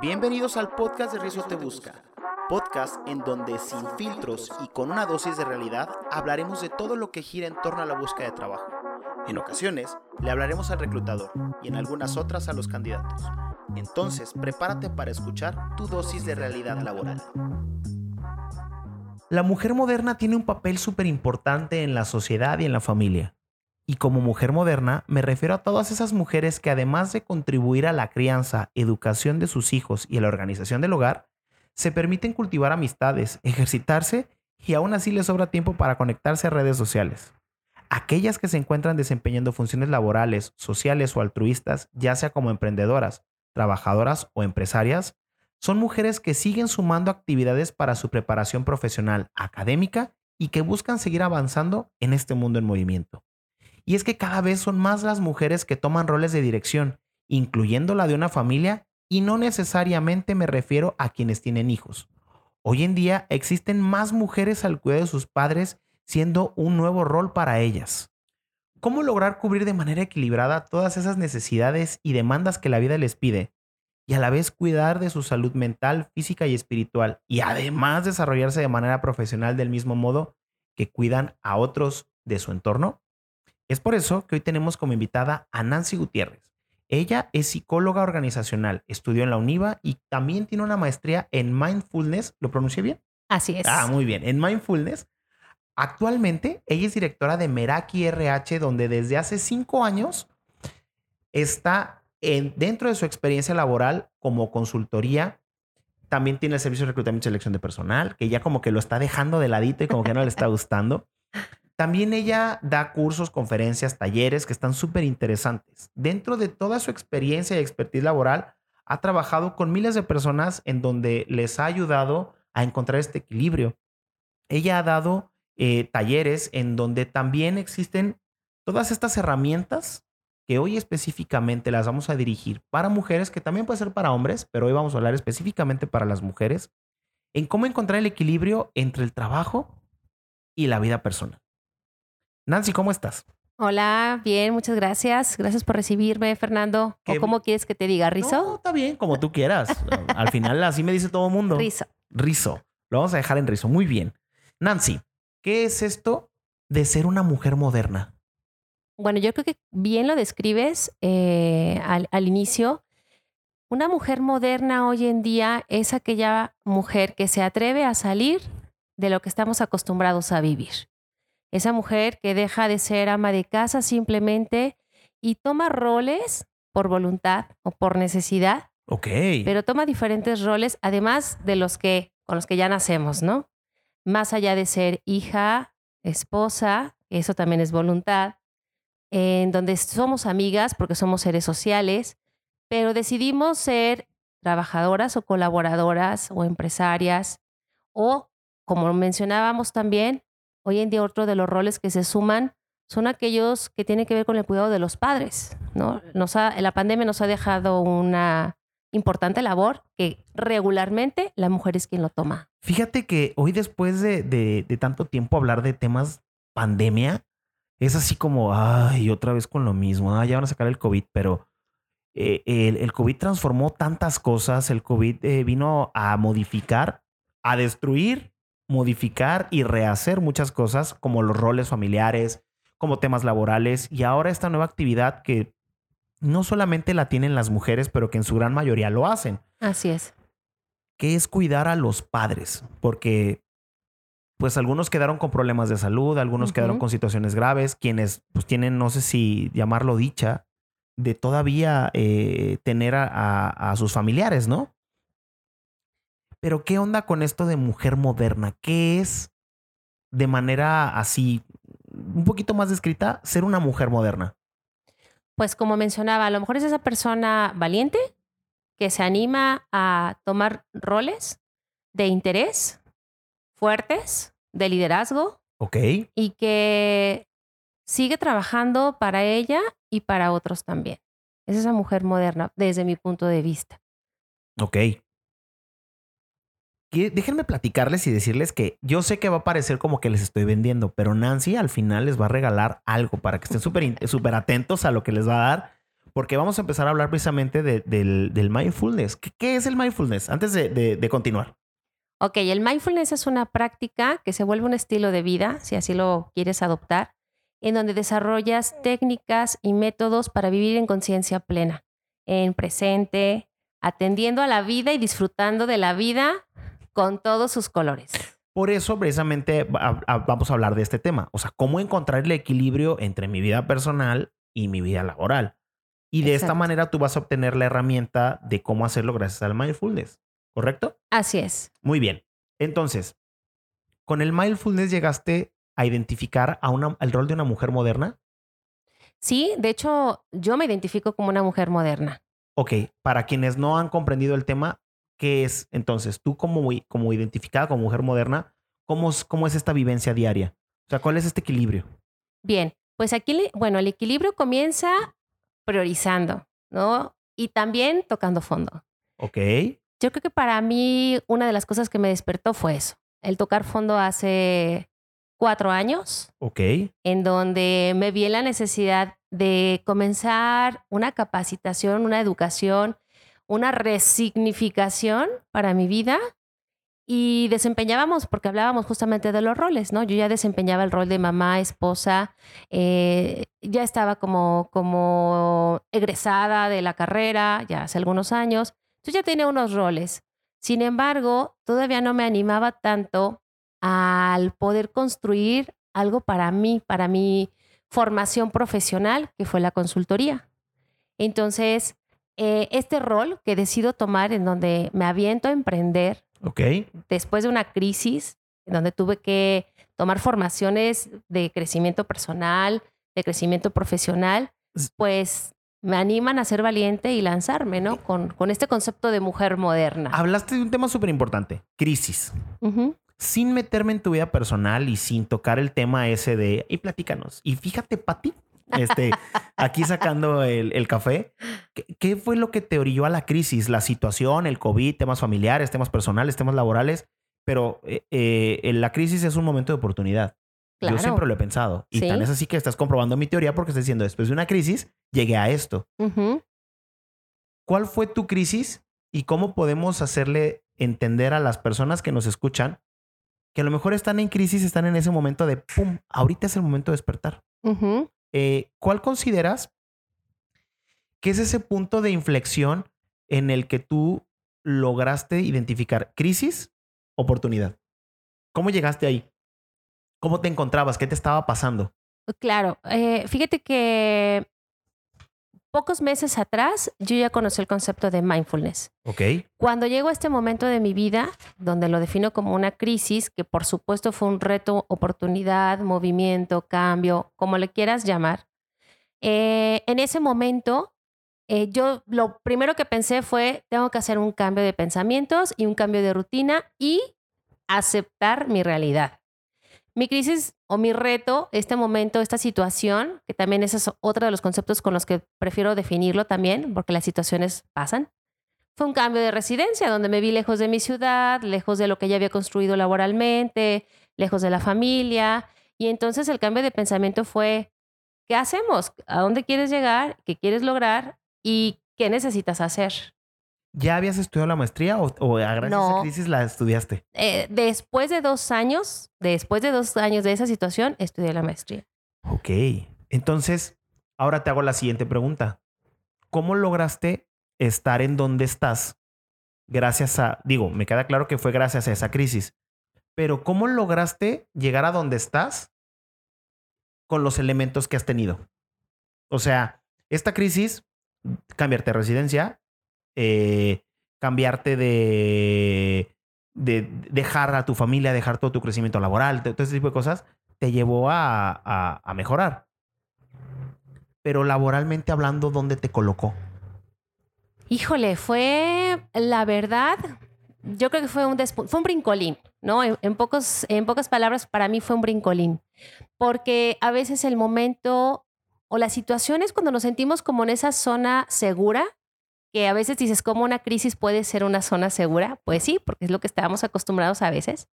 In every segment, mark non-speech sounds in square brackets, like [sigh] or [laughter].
Bienvenidos al podcast de Rizo Te Busca, podcast en donde sin filtros y con una dosis de realidad hablaremos de todo lo que gira en torno a la búsqueda de trabajo. En ocasiones le hablaremos al reclutador y en algunas otras a los candidatos. Entonces, prepárate para escuchar tu dosis de realidad laboral. La mujer moderna tiene un papel súper importante en la sociedad y en la familia. Y como mujer moderna me refiero a todas esas mujeres que además de contribuir a la crianza, educación de sus hijos y a la organización del hogar, se permiten cultivar amistades, ejercitarse y aún así les sobra tiempo para conectarse a redes sociales. Aquellas que se encuentran desempeñando funciones laborales, sociales o altruistas, ya sea como emprendedoras, trabajadoras o empresarias, son mujeres que siguen sumando actividades para su preparación profesional, académica y que buscan seguir avanzando en este mundo en movimiento. Y es que cada vez son más las mujeres que toman roles de dirección, incluyendo la de una familia, y no necesariamente me refiero a quienes tienen hijos. Hoy en día existen más mujeres al cuidado de sus padres, siendo un nuevo rol para ellas. ¿Cómo lograr cubrir de manera equilibrada todas esas necesidades y demandas que la vida les pide? Y a la vez cuidar de su salud mental, física y espiritual, y además desarrollarse de manera profesional del mismo modo que cuidan a otros de su entorno? Es por eso que hoy tenemos como invitada a Nancy Gutiérrez. Ella es psicóloga organizacional, estudió en la UNIVA y también tiene una maestría en mindfulness. ¿Lo pronuncié bien? Así es. Ah, muy bien. En mindfulness. Actualmente, ella es directora de Meraki RH, donde desde hace cinco años está en, dentro de su experiencia laboral como consultoría. También tiene el servicio de reclutamiento y selección de personal, que ya como que lo está dejando de ladito y como que no le está gustando. [laughs] También ella da cursos, conferencias, talleres que están súper interesantes. Dentro de toda su experiencia y expertise laboral, ha trabajado con miles de personas en donde les ha ayudado a encontrar este equilibrio. Ella ha dado eh, talleres en donde también existen todas estas herramientas que hoy específicamente las vamos a dirigir para mujeres, que también puede ser para hombres, pero hoy vamos a hablar específicamente para las mujeres, en cómo encontrar el equilibrio entre el trabajo y la vida personal. Nancy, ¿cómo estás? Hola, bien, muchas gracias. Gracias por recibirme, Fernando. ¿O cómo quieres que te diga? ¿Rizo? No, está bien, como tú quieras. [laughs] Al final así me dice todo el mundo. Rizo. Rizo. Lo vamos a dejar en rizo. Muy bien. Nancy, ¿qué es esto de ser una mujer moderna? Bueno, yo creo que bien lo describes eh, al, al inicio. Una mujer moderna hoy en día es aquella mujer que se atreve a salir de lo que estamos acostumbrados a vivir. Esa mujer que deja de ser ama de casa simplemente y toma roles por voluntad o por necesidad. Ok. Pero toma diferentes roles, además de los que con los que ya nacemos, ¿no? Más allá de ser hija, esposa, eso también es voluntad, en donde somos amigas porque somos seres sociales, pero decidimos ser trabajadoras o colaboradoras o empresarias o, como mencionábamos también, Hoy en día otro de los roles que se suman son aquellos que tienen que ver con el cuidado de los padres. ¿no? Nos la pandemia nos ha dejado una importante labor que regularmente la mujer es quien lo toma. Fíjate que hoy después de, tanto tiempo hablar de temas pandemia, es así como, ay, otra vez con lo mismo, ya van a sacar el COVID, pero eh, el, COVID transformó tantas cosas, el COVID eh, vino a modificar, a destruir modificar y rehacer muchas cosas como los roles familiares, como temas laborales y ahora esta nueva actividad que no solamente la tienen las mujeres, pero que en su gran mayoría lo hacen. Así es. Que es cuidar a los padres, porque pues algunos quedaron con problemas de salud, algunos quedaron con situaciones graves, quienes pues tienen, no sé si llamarlo dicha, de todavía eh, tener a sus familiares, ¿no? Pero ¿qué onda con esto de mujer moderna? ¿Qué es de manera así, un poquito más descrita, ser una mujer moderna? Pues como mencionaba, a lo mejor es esa persona valiente que se anima a tomar roles de interés fuertes, de liderazgo. Ok. Y que sigue trabajando para ella y para otros también. Es esa mujer moderna desde mi punto de vista. Ok déjenme platicarles y decirles que yo sé que va a parecer como que les estoy vendiendo, pero Nancy al final les va a regalar algo para que estén [laughs] súper atentos a lo que les va a dar, porque vamos a empezar a hablar precisamente de- del, del mindfulness. ¿Qué, qué es el mindfulness? Antes de, de- de continuar. Ok, el mindfulness es una práctica que se vuelve un estilo de vida, si así lo quieres adoptar, en donde desarrollas técnicas y métodos para vivir en conciencia plena, en presente, atendiendo a la vida y disfrutando de la vida con todos sus colores. Por eso, precisamente, a- vamos a hablar de este tema. O sea, cómo encontrar el equilibrio entre mi vida personal y mi vida laboral. Y de esta manera tú vas a obtener la herramienta de cómo hacerlo gracias al mindfulness. ¿Correcto? Así es. Muy bien. Entonces, con el mindfulness llegaste a identificar a una, al rol de una mujer moderna. Sí, de hecho, yo me identifico como una mujer moderna. Ok, para quienes no han comprendido el tema, ¿qué es entonces? Tú como, como identificada como mujer moderna, ¿cómo es, ¿cómo es esta vivencia diaria? O sea, ¿cuál es este equilibrio? Bien, pues aquí, bueno, el equilibrio comienza priorizando, ¿no? Y también tocando fondo. Ok, Yo creo que para mí una de las cosas que me despertó fue eso, el tocar fondo hace cuatro años, ok, en donde me vi en la necesidad de comenzar una capacitación, una educación, una resignificación para mi vida. Y desempeñábamos, porque hablábamos justamente de los roles, ¿no? Yo ya desempeñaba el rol de mamá, esposa, eh, ya estaba como, como egresada de la carrera, ya hace algunos años. Yo ya tenía unos roles. Sin embargo, todavía no me animaba tanto al poder construir algo para mí, para mi formación profesional, que fue la consultoría. Entonces, eh, este rol que decido tomar en donde me aviento a emprender ok. después de una crisis, en donde tuve que tomar formaciones de crecimiento personal, de crecimiento profesional, pues me animan a ser valiente y lanzarme, ¿no? Con, con este concepto de mujer moderna. Hablaste de un tema súper importante, crisis. Ujú. Sin meterme en tu vida personal y sin tocar el tema ese de, y platícanos. Y fíjate, Pati, este, aquí sacando el, el café, ¿qué, qué fue lo que te orilló a la crisis? La situación, el COVID, temas familiares, temas personales, temas laborales. Pero eh, eh, la crisis es un momento de oportunidad. Claro. Yo siempre lo he pensado. Y Sí. tan es así que estás comprobando mi teoría porque estás diciendo, después de una crisis, llegué a esto. Ujú. ¿Cuál fue tu crisis y cómo podemos hacerle entender a las personas que nos escuchan que a lo mejor están en crisis, están en ese momento de, ¡pum!, ahorita es el momento de despertar? Ujú. Eh, ¿Cuál consideras que es ese punto de inflexión en el que tú lograste identificar crisis, oportunidad? ¿Cómo llegaste ahí? ¿Cómo te encontrabas? ¿Qué te estaba pasando? Claro, eh, fíjate que pocos meses atrás yo ya conocí el concepto de mindfulness. Ok, Cuando llego a este momento de mi vida, donde lo defino como una crisis, que por supuesto fue un reto, oportunidad, movimiento, cambio, como le quieras llamar, eh, en ese momento eh, yo lo primero que pensé fue, tengo que hacer un cambio de pensamientos y un cambio de rutina y aceptar mi realidad. Mi crisis o mi reto, este momento, esta situación, que también ese es otro de los conceptos con los que prefiero definirlo también, porque las situaciones pasan, fue un cambio de residencia, donde me vi lejos de mi ciudad, lejos de lo que ya había construido laboralmente, lejos de la familia. Y entonces el cambio de pensamiento fue, ¿qué hacemos? ¿A dónde quieres llegar? ¿Qué quieres lograr? ¿Y qué necesitas hacer? ¿Ya habías estudiado la maestría o, o gracias a esa No. crisis la estudiaste? Eh, después de dos años, después de dos años de esa situación, estudié la maestría. Ok. Entonces, ahora te hago la siguiente pregunta. ¿Cómo lograste estar en donde estás gracias a, digo, me queda claro que fue gracias a esa crisis, pero ¿cómo lograste llegar a donde estás con los elementos que has tenido? O sea, esta crisis, cambiarte de residencia, eh, cambiarte de, de dejar a tu familia, dejar todo tu crecimiento laboral, todo ese tipo de cosas, te llevó a, a- mejorar. Pero laboralmente hablando, ¿dónde te colocó? Híjole, fue la verdad, yo creo que fue un, fue un brincolín, ¿no? En, en pocos, en pocas palabras, para mí fue un brincolín, porque a veces el momento o las situaciones cuando nos sentimos como en esa zona segura, que a veces dices, ¿cómo una crisis puede ser una zona segura? Pues sí, porque es lo que estábamos acostumbrados a veces.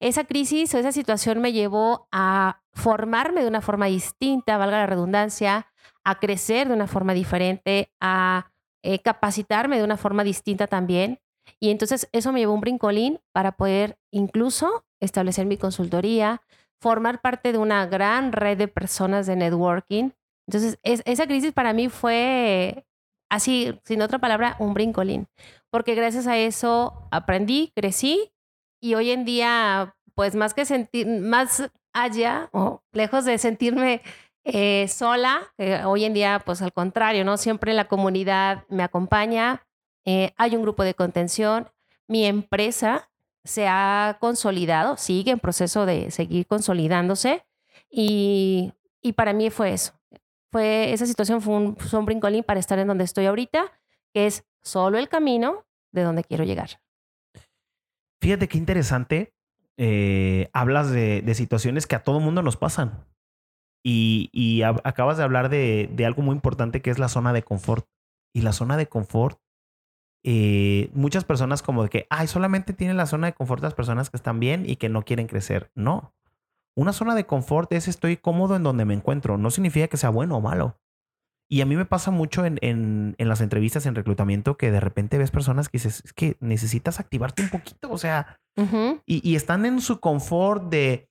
Esa crisis o esa situación me llevó a formarme de una forma distinta, valga la redundancia, a crecer de una forma diferente, a eh, capacitarme de una forma distinta también. Y entonces eso me llevó un brincolín para poder incluso establecer mi consultoría, formar parte de una gran red de personas de networking. Entonces, esa crisis para mí fue así, sin otra palabra, un brincolín, porque gracias a eso aprendí, crecí y hoy en día, pues más que sentir, más allá o lejos de sentirme eh, sola, hoy en día, pues al contrario, ¿no? Siempre la comunidad me acompaña, eh, hay un grupo de contención, mi empresa se ha consolidado, sigue en proceso de seguir consolidándose y, y para mí fue eso. Esa situación fue un, fue para estar en donde estoy ahorita, que es solo el camino de donde quiero llegar. Fíjate qué interesante. Eh, hablas de, de, situaciones que a todo mundo nos pasan. Y, acabas de hablar de, de, algo muy importante que es la zona de confort. Y la zona de confort eh, muchas personas como de que, ay, solamente tienen la zona de confort las personas que están bien y que no quieren crecer. No. Una zona de confort es estoy cómodo en donde me encuentro. No significa que sea bueno o malo. Y a mí me pasa mucho en, en, en las entrevistas en reclutamiento que de repente ves personas que dices, es que necesitas activarte un poquito, o sea, y, y, están en su confort de,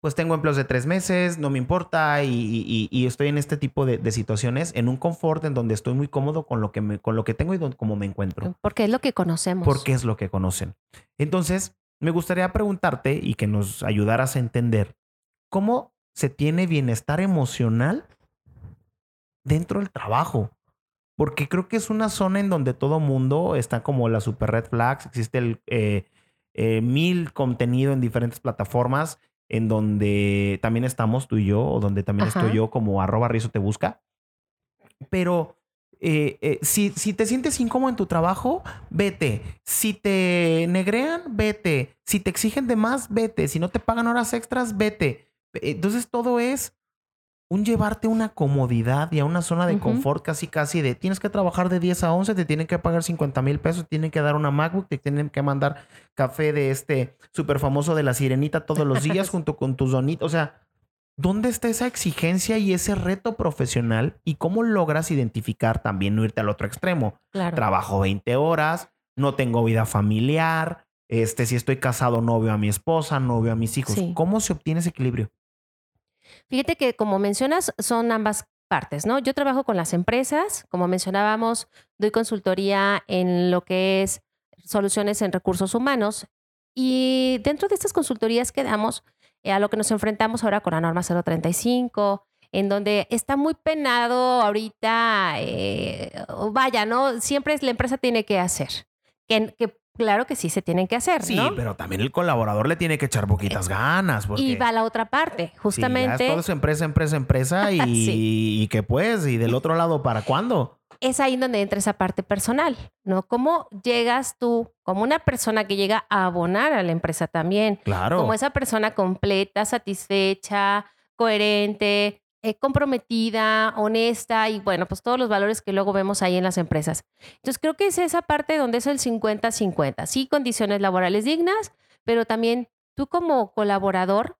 pues tengo empleos de tres meses, no me importa y, estoy en este tipo de, situaciones, en un confort en donde estoy muy cómodo con lo que, me, con lo que tengo y cómo me encuentro. Porque es lo que conocemos. Porque es lo que conocen. Entonces, me gustaría preguntarte y que nos ayudaras a entender cómo se tiene bienestar emocional dentro del trabajo. Porque creo que es una zona en donde todo mundo está como la super red flags, existe el eh, eh, mil contenido en diferentes plataformas en donde también estamos tú y yo, o donde también estoy yo como arroba rizo te busca. Pero eh, eh, si, si te sientes incómodo en tu trabajo, vete. Si te negrean, vete. Si te exigen de más, vete. Si no te pagan horas extras, vete. Entonces todo es un llevarte a una comodidad y a una zona de confort casi casi de tienes que trabajar de 10 a 11, te tienen que pagar 50 mil pesos, te tienen que dar una MacBook, te tienen que mandar café de este súper famoso de la sirenita todos los días [laughs] junto con tus donitos. O sea, ¿dónde está esa exigencia y ese reto profesional y cómo logras identificar también no irte al otro extremo? Trabajo 20 horas, no tengo vida familiar, este, si estoy casado no veo a mi esposa, no veo a mis hijos. ¿Cómo se obtiene ese equilibrio? Fíjate que como mencionas, son ambas partes, ¿no? Yo trabajo con las empresas, como mencionábamos, doy consultoría en lo que es soluciones en recursos humanos y dentro de estas consultorías que damos, eh, a lo que nos enfrentamos ahora con la norma 035, en donde está muy penado ahorita, eh, vaya, ¿no? Siempre la empresa tiene que hacer, que, que Claro que sí se tienen que hacer. Sí, pero también el colaborador le tiene que echar poquitas ganas. Y va la otra parte, justamente. Sí, todo es empresa, empresa, empresa [laughs] y, y que pues, y del otro lado, ¿para cuándo? Es ahí donde entra esa parte personal, ¿no? ¿Cómo llegas tú como una persona que llega a abonar a la empresa también? Claro. Como esa persona completa, satisfecha, coherente, eh, comprometida, honesta y bueno, pues todos los valores que luego vemos ahí en las empresas. Entonces creo que es esa parte donde es el 50-50. Sí, condiciones laborales dignas, pero también tú como colaborador,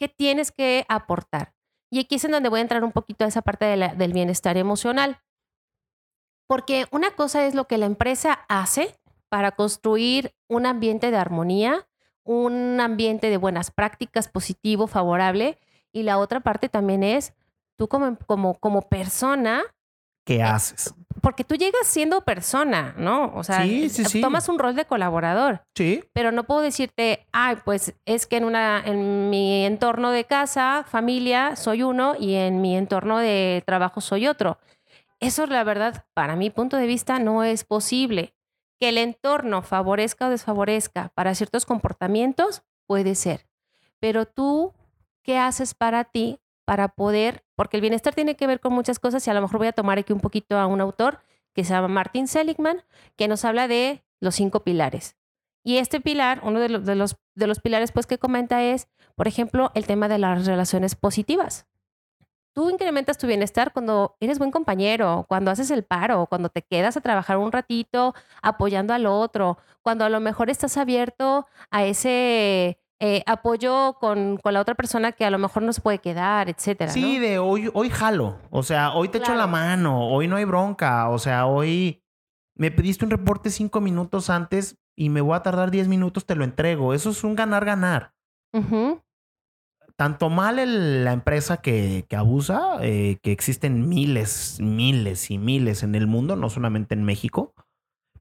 ¿qué tienes que aportar? Y aquí es en donde voy a entrar un poquito a esa parte del bienestar emocional. Porque una cosa es lo que la empresa hace para construir un ambiente de armonía, un ambiente de buenas prácticas positivo, favorable, y la otra parte también es tú como, como, como persona. ¿Qué eh, haces? Porque tú llegas siendo persona, ¿no? O sea, eh, tomas un rol de colaborador. Sí. Pero no puedo decirte, ay, pues es que en, una, en mi entorno de casa, familia, soy uno y en mi entorno de trabajo soy otro. Eso, la verdad, para mi punto de vista, no es posible. Que el entorno favorezca o desfavorezca para ciertos comportamientos, puede ser. Pero tú qué haces para ti para poder, porque el bienestar tiene que ver con muchas cosas y a lo mejor voy a tomar aquí un poquito a un autor que se llama Martin Seligman, que nos habla de los cinco pilares. Y este pilar, uno de los, de los, de los pilares pues que comenta es, por ejemplo, el tema de las relaciones positivas. Tú incrementas tu bienestar cuando eres buen compañero, cuando haces el paro, cuando te quedas a trabajar un ratito apoyando al otro, cuando a lo mejor estás abierto a ese eh, apoyo con, con la otra persona que a lo mejor no se puede quedar, etcétera. Sí, ¿no? de hoy, hoy jalo. O sea, hoy te echo la mano, hoy no hay bronca. O sea, hoy me pediste un reporte cinco minutos antes y me voy a tardar diez minutos, te lo entrego. Eso es un ganar-ganar. Ujú. Tanto mal el- la empresa que, que abusa, eh, que existen miles, miles y miles en el mundo, no solamente en México,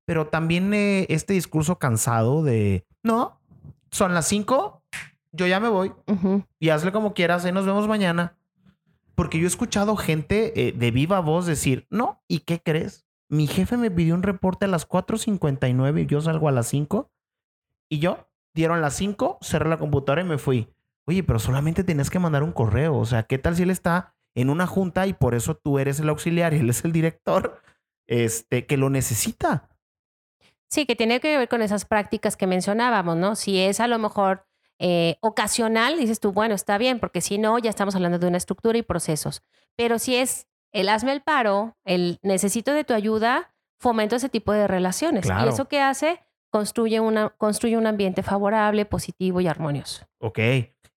pero también eh, este discurso cansado de, no, son las cinco, yo ya me voy, y hazle como quieras, ahí nos vemos mañana. Porque yo he escuchado gente eh, de viva voz decir, no, ¿y qué crees? Mi jefe me pidió un reporte a las 4.59 y yo salgo a las 5. Y yo, dieron las 5, cerré la computadora y me fui. Oye, pero solamente tenías que mandar un correo. O sea, ¿qué tal si él está en una junta y por eso tú eres el auxiliar y él es el director? Este, que lo necesita. Sí, que tiene que ver con esas prácticas que mencionábamos, ¿no? Si es a lo mejor eh, ocasional, dices tú, bueno, está bien, porque si no, ya estamos hablando de una estructura y procesos. Pero si es el hazme el paro, el necesito de tu ayuda, fomento ese tipo de relaciones. Claro. ¿Y eso qué hace? Construye, una, construye un ambiente favorable, positivo y armonioso. Ok.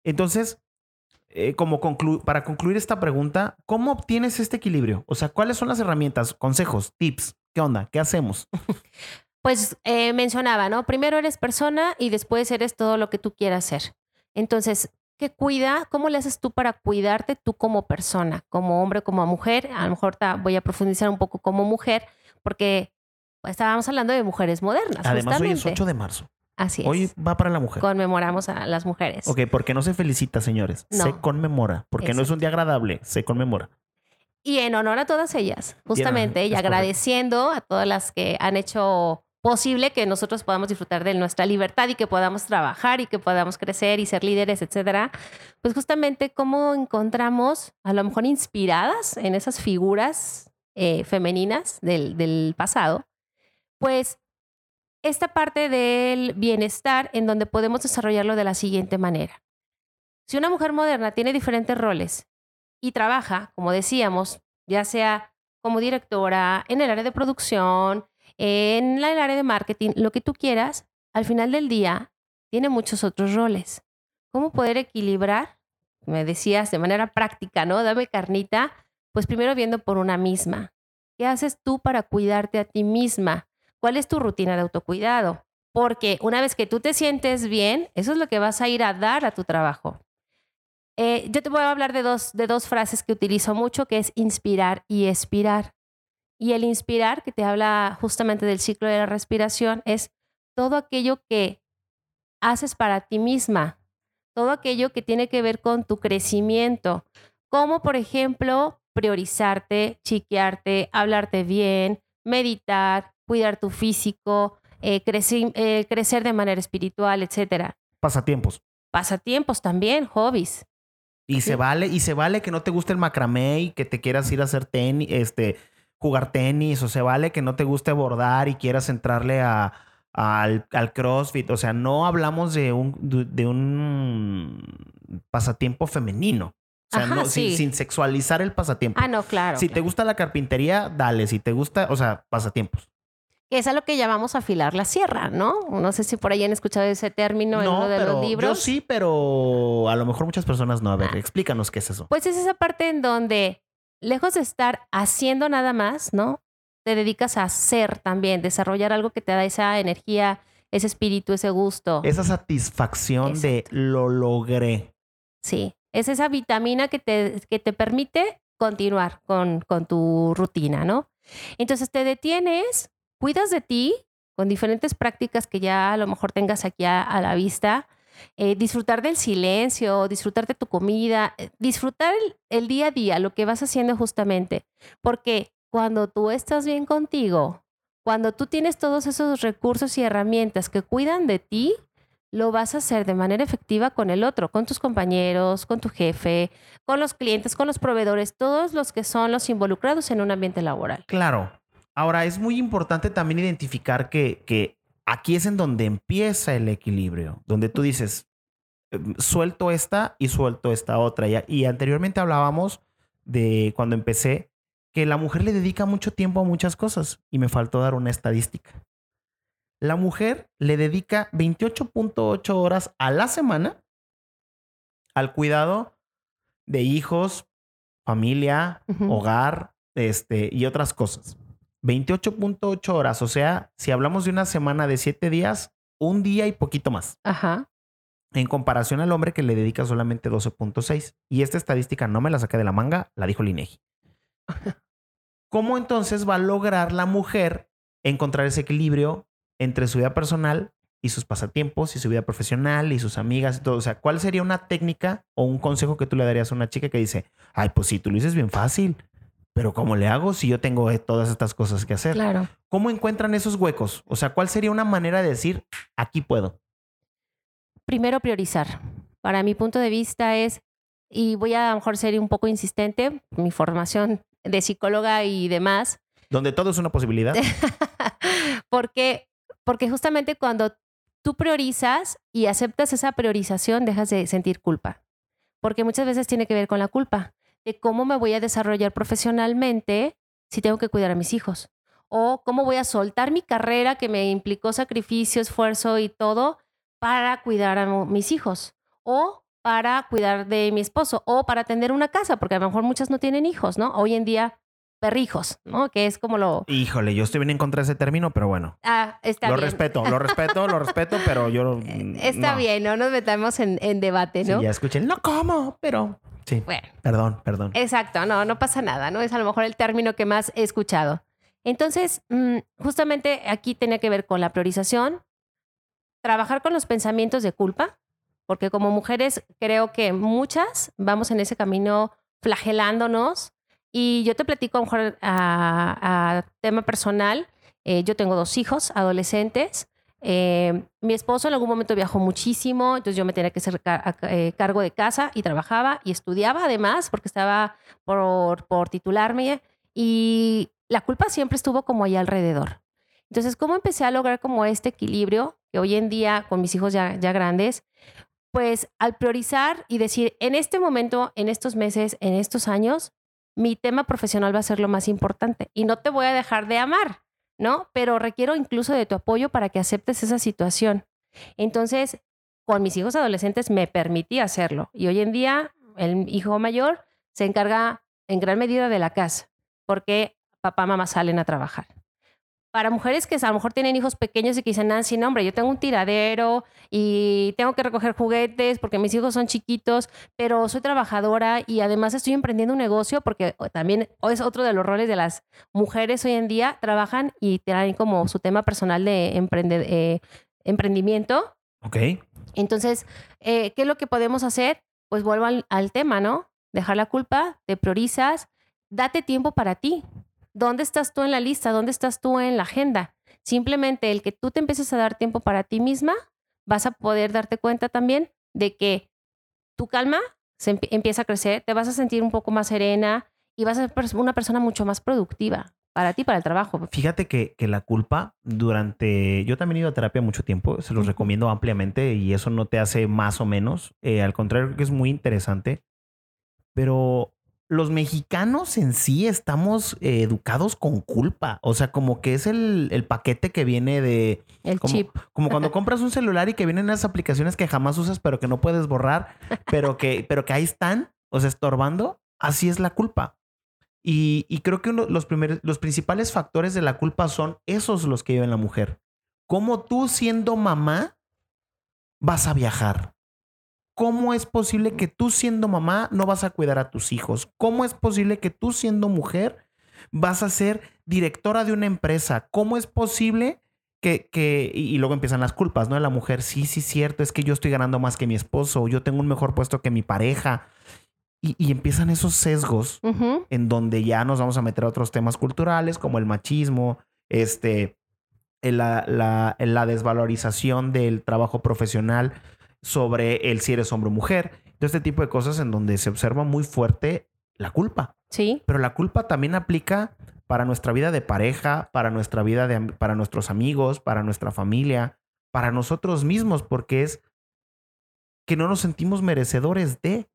Entonces, eh, como conclu- para concluir esta pregunta, ¿cómo obtienes este equilibrio? O sea, ¿cuáles son las herramientas, consejos, tips? ¿Qué onda? ¿Qué hacemos? [laughs] Pues eh, mencionaba, ¿no? Primero eres persona y después eres todo lo que tú quieras ser. Entonces, ¿qué cuida? ¿Cómo le haces tú para cuidarte tú como persona, como hombre, como mujer? A lo mejor ta- voy a profundizar un poco como mujer, porque pues, estábamos hablando de mujeres modernas. Además, hoy es justamente. 8 de marzo. Así es. Hoy va para la mujer. Conmemoramos a las mujeres. Ok, porque no se felicita, señores. No. Se conmemora. Porque no es un día agradable, se conmemora. Y en honor a todas ellas, justamente, y correcto. agradeciendo a todas las que han hecho posible que nosotros podamos disfrutar de nuestra libertad y que podamos trabajar y que podamos crecer y ser líderes, etcétera. Pues justamente cómo encontramos, a lo mejor inspiradas en esas figuras eh, femeninas del, del pasado, pues esta parte del bienestar en donde podemos desarrollarlo de la siguiente manera. Si una mujer moderna tiene diferentes roles y trabaja, como decíamos, ya sea como directora, en el área de producción, en el área de marketing, lo que tú quieras, al final del día tiene muchos otros roles. ¿Cómo poder equilibrar? Me decías de manera práctica, ¿no? Dame carnita, pues primero viendo por una misma. ¿Qué haces tú para cuidarte a ti misma? ¿Cuál es tu rutina de autocuidado? Porque una vez que tú te sientes bien, eso es lo que vas a ir a dar a tu trabajo. Eh, yo te voy a hablar de dos, de dos frases que utilizo mucho, que es inspirar y expirar. Y el inspirar, que te habla justamente del ciclo de la respiración, es todo aquello que haces para ti misma, todo aquello que tiene que ver con tu crecimiento, como por ejemplo priorizarte, chiquearte, hablarte bien, meditar, cuidar tu físico, eh, creci- eh, crecer de manera espiritual, etcétera. Pasatiempos. Pasatiempos también, hobbies. Y Sí. se vale, y se vale que no te guste el macramé y que te quieras ir a hacer tenis, este, jugar tenis, o se vale que no te guste bordar y quieras entrarle a, al, al CrossFit. O sea, no hablamos de un, de, de un pasatiempo femenino. O sea, Ajá, no, sin, sí. sin sexualizar el pasatiempo. Ah, no, claro. si te gusta la carpintería, dale. Si te gusta, o sea, pasatiempos. Que es a lo que llamamos afilar la sierra, ¿no? No sé si por ahí han escuchado ese término en uno de pero los libros. yo sí, pero a lo mejor muchas personas no. A ver, Ah. explícanos qué es eso. Pues es esa parte en donde, lejos de estar haciendo nada más, ¿no? Te dedicas a hacer también, desarrollar algo que te da esa energía, ese espíritu, ese gusto. Esa satisfacción de lo logré. Sí, es esa vitamina que te, que te permite continuar con, con tu rutina, ¿no? Entonces te detienes, cuidas de ti con diferentes prácticas que ya a lo mejor tengas aquí a, la vista, eh, disfrutar del silencio, disfrutar de tu comida, eh, disfrutar el día a día, lo que vas haciendo justamente, porque cuando tú estás bien contigo, cuando tú tienes todos esos recursos y herramientas que cuidan de ti, lo vas a hacer de manera efectiva con el otro, con tus compañeros, con tu jefe, con los clientes, con los proveedores, todos los que son los involucrados en un ambiente laboral. Claro. Ahora, es muy importante también identificar que, que aquí es en donde empieza el equilibrio, donde tú dices, em, suelto esta y suelto esta otra. Y, y anteriormente hablábamos de cuando empecé que la mujer le dedica mucho tiempo a muchas cosas y me faltó dar una estadística. La mujer le dedica 28.8 horas a la semana al cuidado de hijos, familia, hogar, este, y otras cosas. 28.8 horas, o sea, si hablamos de una semana de 7 días, un día y poquito más, Ajá. en comparación al hombre que le dedica solamente 12.6. Y esta estadística no me la saqué de la manga, la dijo el INEGI. [laughs] ¿Cómo entonces va a lograr la mujer encontrar ese equilibrio entre su vida personal y sus pasatiempos y su vida profesional y sus amigas y todo? O sea, ¿cuál sería una técnica o un consejo que tú le darías a una chica que dice, ay, pues sí, tú lo dices bien fácil, pero ¿cómo le hago si yo tengo eh, todas estas cosas que hacer? Claro. ¿Cómo encuentran esos huecos? O sea, ¿cuál sería una manera de decir, aquí puedo? Primero priorizar. Para mi punto de vista es, y voy a, a lo mejor ser un poco insistente, mi formación de psicóloga y demás, Donde todo es una posibilidad. [laughs] porque, porque justamente cuando tú priorizas y aceptas esa priorización, dejas de sentir culpa. Porque muchas veces tiene que ver con la culpa de cómo me voy a desarrollar profesionalmente si tengo que cuidar a mis hijos. O cómo voy a soltar mi carrera que me implicó sacrificio, esfuerzo y todo para cuidar a mis hijos. O para cuidar de mi esposo. O para atender una casa, porque a lo mejor muchas no tienen hijos, ¿no? Hoy en día, perrijos, ¿no? Que es como lo... Híjole, yo estoy bien en contra de ese término, pero bueno. Ah, está lo bien. respeto, lo respeto, lo respeto, pero yo. mm, [laughs] Está no. bien, no nos metamos en, en debate, Sí, ¿no? ya escuché, el no como, pero. Sí, Bueno, perdón, perdón. exacto, no, no pasa nada, ¿no? Es a lo mejor el término que más he escuchado. Entonces, mm, justamente aquí tenía que ver con la priorización, trabajar con los pensamientos de culpa, porque como mujeres creo que muchas vamos en ese camino flagelándonos. Y yo te platico a lo mejor a, a tema personal. Eh, yo tengo dos hijos adolescentes. Eh, mi esposo en algún momento viajó muchísimo, entonces yo me tenía que hacer ca- a- eh, cargo de casa y trabajaba y estudiaba además porque estaba por, por titularme y la culpa siempre estuvo como ahí alrededor. Entonces, ¿cómo empecé a lograr como este equilibrio que hoy en día con mis hijos ya, ya grandes? Pues al priorizar y decir, en este momento, en estos meses, en estos años, mi tema profesional va a ser lo más importante y no te voy a dejar de amar, ¿no? Pero requiero incluso de tu apoyo para que aceptes esa situación. Entonces, con mis hijos adolescentes me permití hacerlo y hoy en día el hijo mayor se encarga en gran medida de la casa porque papá mamá salen a trabajar. Para mujeres que a lo mejor tienen hijos pequeños y que dicen, Nancy, no, hombre, yo tengo un tiradero y tengo que recoger juguetes porque mis hijos son chiquitos, pero soy trabajadora y además estoy emprendiendo un negocio porque también es otro de los roles de las mujeres hoy en día, trabajan y traen como su tema personal de emprende- eh, emprendimiento. Ok. Entonces, eh, ¿qué es lo que podemos hacer? Pues vuelvo al, al tema, ¿no? Dejar la culpa, te priorizas, date tiempo para ti. ¿Dónde estás tú en la lista? ¿Dónde estás tú en la agenda? Simplemente el que tú te empieces a dar tiempo para ti misma, vas a poder darte cuenta también de que tu calma se empie- empieza a crecer, te vas a sentir un poco más serena y vas a ser una persona mucho más productiva para ti, para el trabajo. Fíjate que, que la culpa durante... Yo también he ido a terapia mucho tiempo, se los recomiendo ampliamente y eso no te hace más o menos. Eh, al contrario, creo que es muy interesante. Pero los mexicanos en sí estamos eh, educados con culpa. O sea, como que es el, el paquete que viene de... El Como, chip. como cuando [laughs] compras un celular y que vienen esas aplicaciones que jamás usas, pero que no puedes borrar, pero que, pero que ahí están, o sea, estorbando. Así es la culpa. Y, y creo que uno- los, primeros, los principales factores de la culpa son esos los que vive la mujer. ¿Cómo tú siendo mamá vas a viajar? ¿Cómo es posible que tú siendo mamá no vas a cuidar a tus hijos? ¿Cómo es posible que tú siendo mujer vas a ser directora de una empresa? ¿Cómo es posible que, que y, y luego empiezan las culpas, ¿no? De la mujer, sí, sí, cierto, es que yo estoy ganando más que mi esposo, o yo tengo un mejor puesto que mi pareja. Y, y empiezan esos sesgos en donde ya nos vamos a meter a otros temas culturales como el machismo, este, la- la desvalorización del trabajo profesional sobre el si eres hombre o mujer, todo este tipo de cosas en donde se observa muy fuerte la culpa. Sí, Pero la culpa también aplica para nuestra vida de pareja, para nuestra vida de para nuestros amigos, para nuestra familia, para nosotros mismos, porque es que no nos sentimos merecedores de.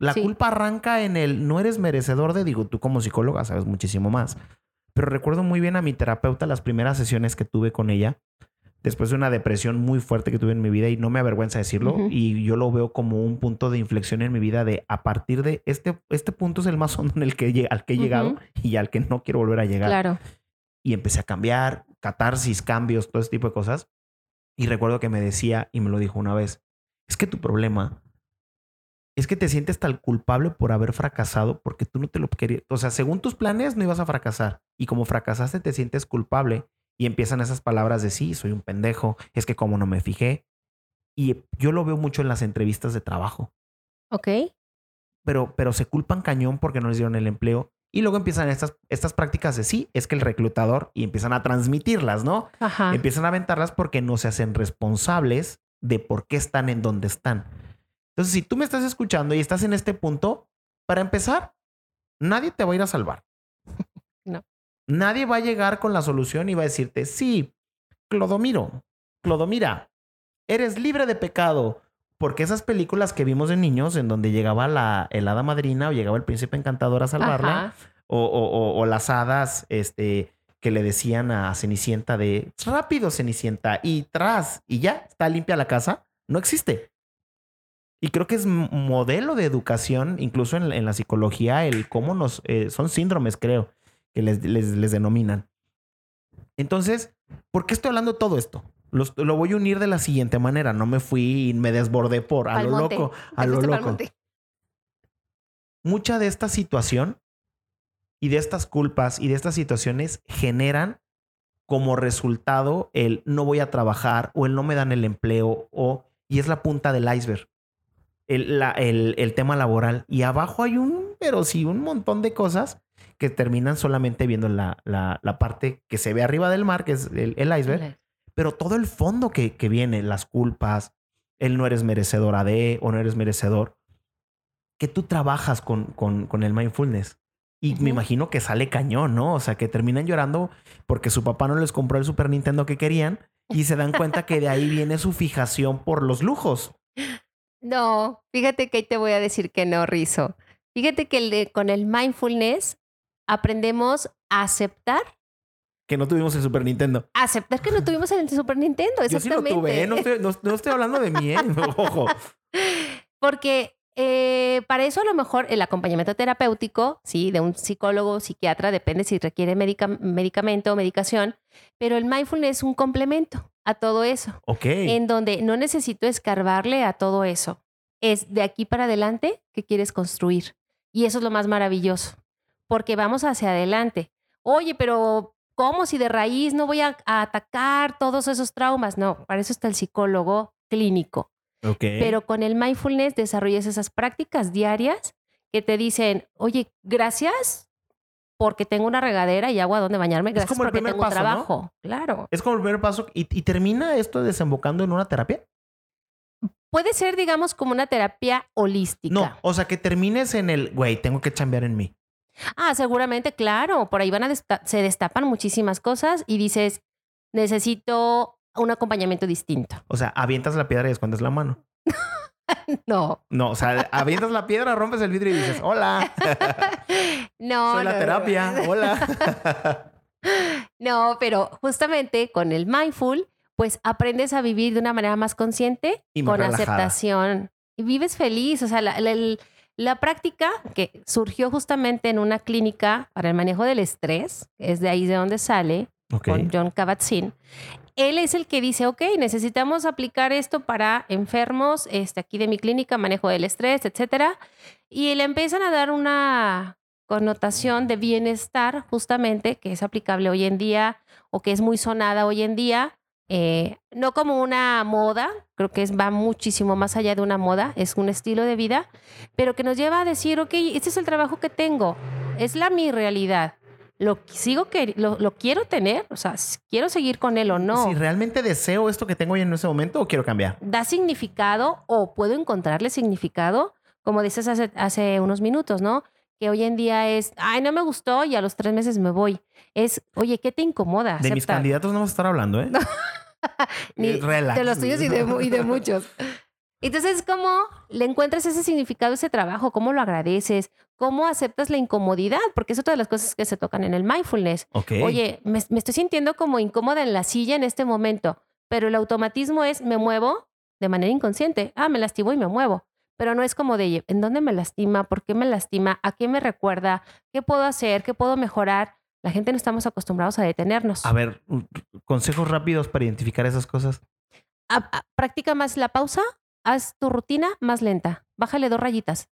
La Sí. culpa arranca en el no eres merecedor de, digo, tú como psicóloga sabes muchísimo más. Pero recuerdo muy bien a mi terapeuta las primeras sesiones que tuve con ella, después de una depresión muy fuerte que tuve en mi vida y no me avergüenza decirlo y yo lo veo como un punto de inflexión en mi vida de a partir de este este punto es el más hondo en el que lle- al que he llegado y al que no quiero volver a llegar Claro. y empecé a cambiar, catarsis, cambios, todo ese tipo de cosas. Y recuerdo que me decía, y me lo dijo una vez, es que tu problema es que te sientes tan culpable por haber fracasado porque tú no te lo querías. O sea, según tus planes no ibas a fracasar. Y como fracasaste te sientes culpable y empiezan esas palabras de sí, soy un pendejo, es que como no me fijé. Y yo lo veo mucho en las entrevistas de trabajo Ok. pero, pero se culpan cañón porque no les dieron el empleo. Y luego empiezan estas, estas prácticas de sí, es que el reclutador y empiezan a transmitirlas, ¿no? Ajá. Empiezan a aventarlas porque no se hacen responsables de por qué están en donde están. Entonces, si tú me estás escuchando y estás en este punto, para empezar, nadie te va a ir a salvar. [laughs] No. Nadie va a llegar con la solución y va a decirte, sí, Clodomiro, Clodomira, eres libre de pecado. Porque esas películas que vimos de niños en donde llegaba la el hada madrina o llegaba el príncipe encantador a salvarla, o, o- o- o las hadas este, que le decían a Cenicienta de rápido Cenicienta y tras y ya está limpia la casa, no existe. Y creo que es modelo de educación, incluso en, en la psicología, el cómo nos... eh, son síndromes, creo, que les, les, les denominan. Entonces, ¿por qué estoy hablando todo esto? Los- lo voy a unir de la siguiente manera. No me fui y me desbordé por a lo loco, a lo loco mucha de esta situación y de estas culpas y de estas situaciones generan como resultado el no voy a trabajar o el no me dan el empleo o y es la punta del iceberg. El, la- el- el tema laboral. Y abajo hay un, pero sí, un montón de cosas que terminan solamente viendo la, la- la parte que se ve arriba del mar, que es el, el iceberg, pero todo el fondo que, que viene, las culpas, el no eres merecedora de o no eres merecedor, que tú trabajas con, con, con el mindfulness. Y me imagino que sale cañón, ¿no? O sea, que terminan llorando porque su papá no les compró el Super Nintendo que querían y se dan cuenta que de ahí viene su fijación por los lujos. No, fíjate que ahí te voy a decir que no, Rizo. Fíjate que el de- con el mindfulness aprendemos a aceptar, Que no tuvimos el Super Nintendo. aceptar que no tuvimos el Super Nintendo, Yo sí lo exactamente. tuve, ¿eh? No estoy, no- no estoy hablando de mí, ¿eh? [laughs] Ojo. Porque eh, para eso a lo mejor el acompañamiento terapéutico, sí, de un psicólogo, psiquiatra, depende si requiere medica- medicamento o medicación, pero el mindfulness es un complemento a todo eso, Ok. en donde no necesito escarbarle a todo eso. Es de aquí para adelante que quieres construir. Y eso es lo más maravilloso, porque vamos hacia adelante. Oye, pero ¿cómo si de raíz no voy a, a atacar todos esos traumas? No, para eso está el psicólogo clínico. Ok. Pero con el mindfulness desarrollas esas prácticas diarias que te dicen, oye, gracias porque tengo una regadera y agua donde bañarme, gracias como el porque primer tengo paso, ¿no? trabajo. Claro. es como el primer paso. ¿Y, y termina esto desembocando en una terapia? Puede ser, digamos, como una terapia holística. No, o sea, que termines en el, güey, tengo que chambear en mí. Ah, seguramente, claro. Por ahí van a desta- se destapan muchísimas cosas y dices, necesito un acompañamiento distinto. O sea, avientas la piedra y escondes la mano. [laughs] No. No, o sea, avientas la piedra, rompes el vidrio y dices, hola, [laughs] No. soy la no, no. terapia, hola. [laughs] No, pero justamente con el mindful, pues aprendes a vivir de una manera más consciente, Y más con relajada. aceptación. Y vives feliz. O sea, la, la- el- la práctica que surgió justamente en una clínica para el manejo del estrés, es de ahí de donde sale, ok. con John Kabat-Zinn. Él es el que dice, ok, necesitamos aplicar esto para enfermos, este, aquí de mi clínica, manejo del estrés, etcétera. Y le empiezan a dar una connotación de bienestar, justamente, que es aplicable hoy en día o que es muy sonada hoy en día. Eh, no como una moda, creo que es, va muchísimo más allá de una moda, es un estilo de vida, pero que nos lleva a decir, ok, este es el trabajo que tengo, es la mi realidad. Lo sigo que lo, lo quiero tener, o sea, quiero seguir con él o no. Si realmente deseo esto que tengo hoy en ese momento o quiero cambiar. Da significado o puedo encontrarle significado, como dices hace, hace unos minutos, ¿no? Que hoy en día es, ay, no me gustó y a los tres meses me voy. Es, oye, ¿qué te incomoda? De mis candidatos no vamos a estar hablando, ¿eh? [laughs] [laughs] Ni- Eh, Relax. de los tuyos y de, y de muchos. Entonces, ¿cómo le encuentras ese significado ese trabajo? ¿Cómo lo agradeces? ¿Cómo aceptas la incomodidad? Porque es otra de las cosas que se tocan en el mindfulness. Ok. Oye, me, me estoy sintiendo como incómoda en la silla en este momento. pero el automatismo es me muevo de manera inconsciente. Ah, me lastimo y me muevo. Pero no es como de, ¿en dónde me lastima? ¿Por qué me lastima? ¿A qué me recuerda? ¿Qué puedo hacer? ¿Qué puedo mejorar? La gente no estamos acostumbrados a detenernos. A ver, consejos rápidos para identificar esas cosas. practica más la pausa, haz tu rutina más lenta, bájale dos rayitas.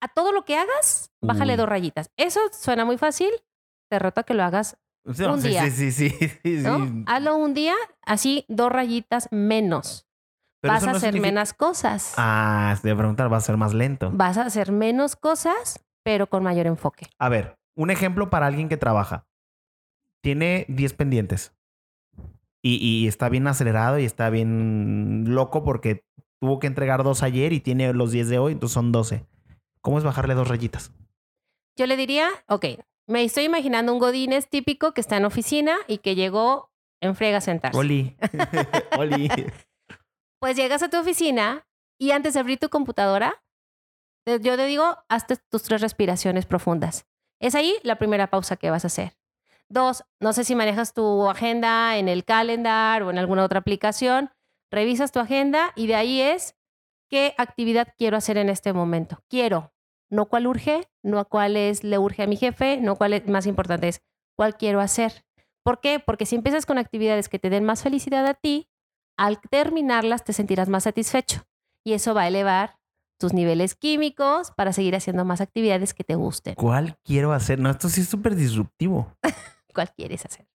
A todo lo que hagas, bájale dos rayitas. Eso suena muy fácil, te rota que lo hagas un día. Sí, sí, sí. Hazlo un día, así dos rayitas menos. Vas a hacer menos cosas. Ah, te voy a preguntar, va a ser más lento. Vas a hacer menos cosas, pero con mayor enfoque. A ver, un ejemplo para alguien que trabaja. Tiene 10 pendientes. Y, está bien acelerado y está bien loco porque tuvo que entregar dos ayer y tiene los 10 de hoy, entonces son 12. ¿Cómo es bajarle dos rayitas? Yo le diría, ok, me estoy imaginando un Godínez típico que está en oficina y que llegó en frega a sentarse. Oli. [laughs] [laughs] Oli. Pues llegas a tu oficina y antes de abrir tu computadora, yo te digo, hazte tus tres respiraciones profundas. Es ahí la primera pausa que vas a hacer. Dos, no sé si manejas tu agenda en el calendar o en alguna otra aplicación. Revisas tu agenda y de ahí es qué actividad quiero hacer en este momento. Quiero, no cuál urge, no cuál es le urge a mi jefe, no cuál es más importante es cuál quiero hacer. ¿Por qué? Porque si empiezas con actividades que te den más felicidad a ti, al terminarlas te sentirás más satisfecho y eso va a elevar tus niveles químicos para seguir haciendo más actividades que te gusten. ¿Cuál quiero hacer? No, esto sí es súper disruptivo. [laughs] ¿Cuál quieres hacer?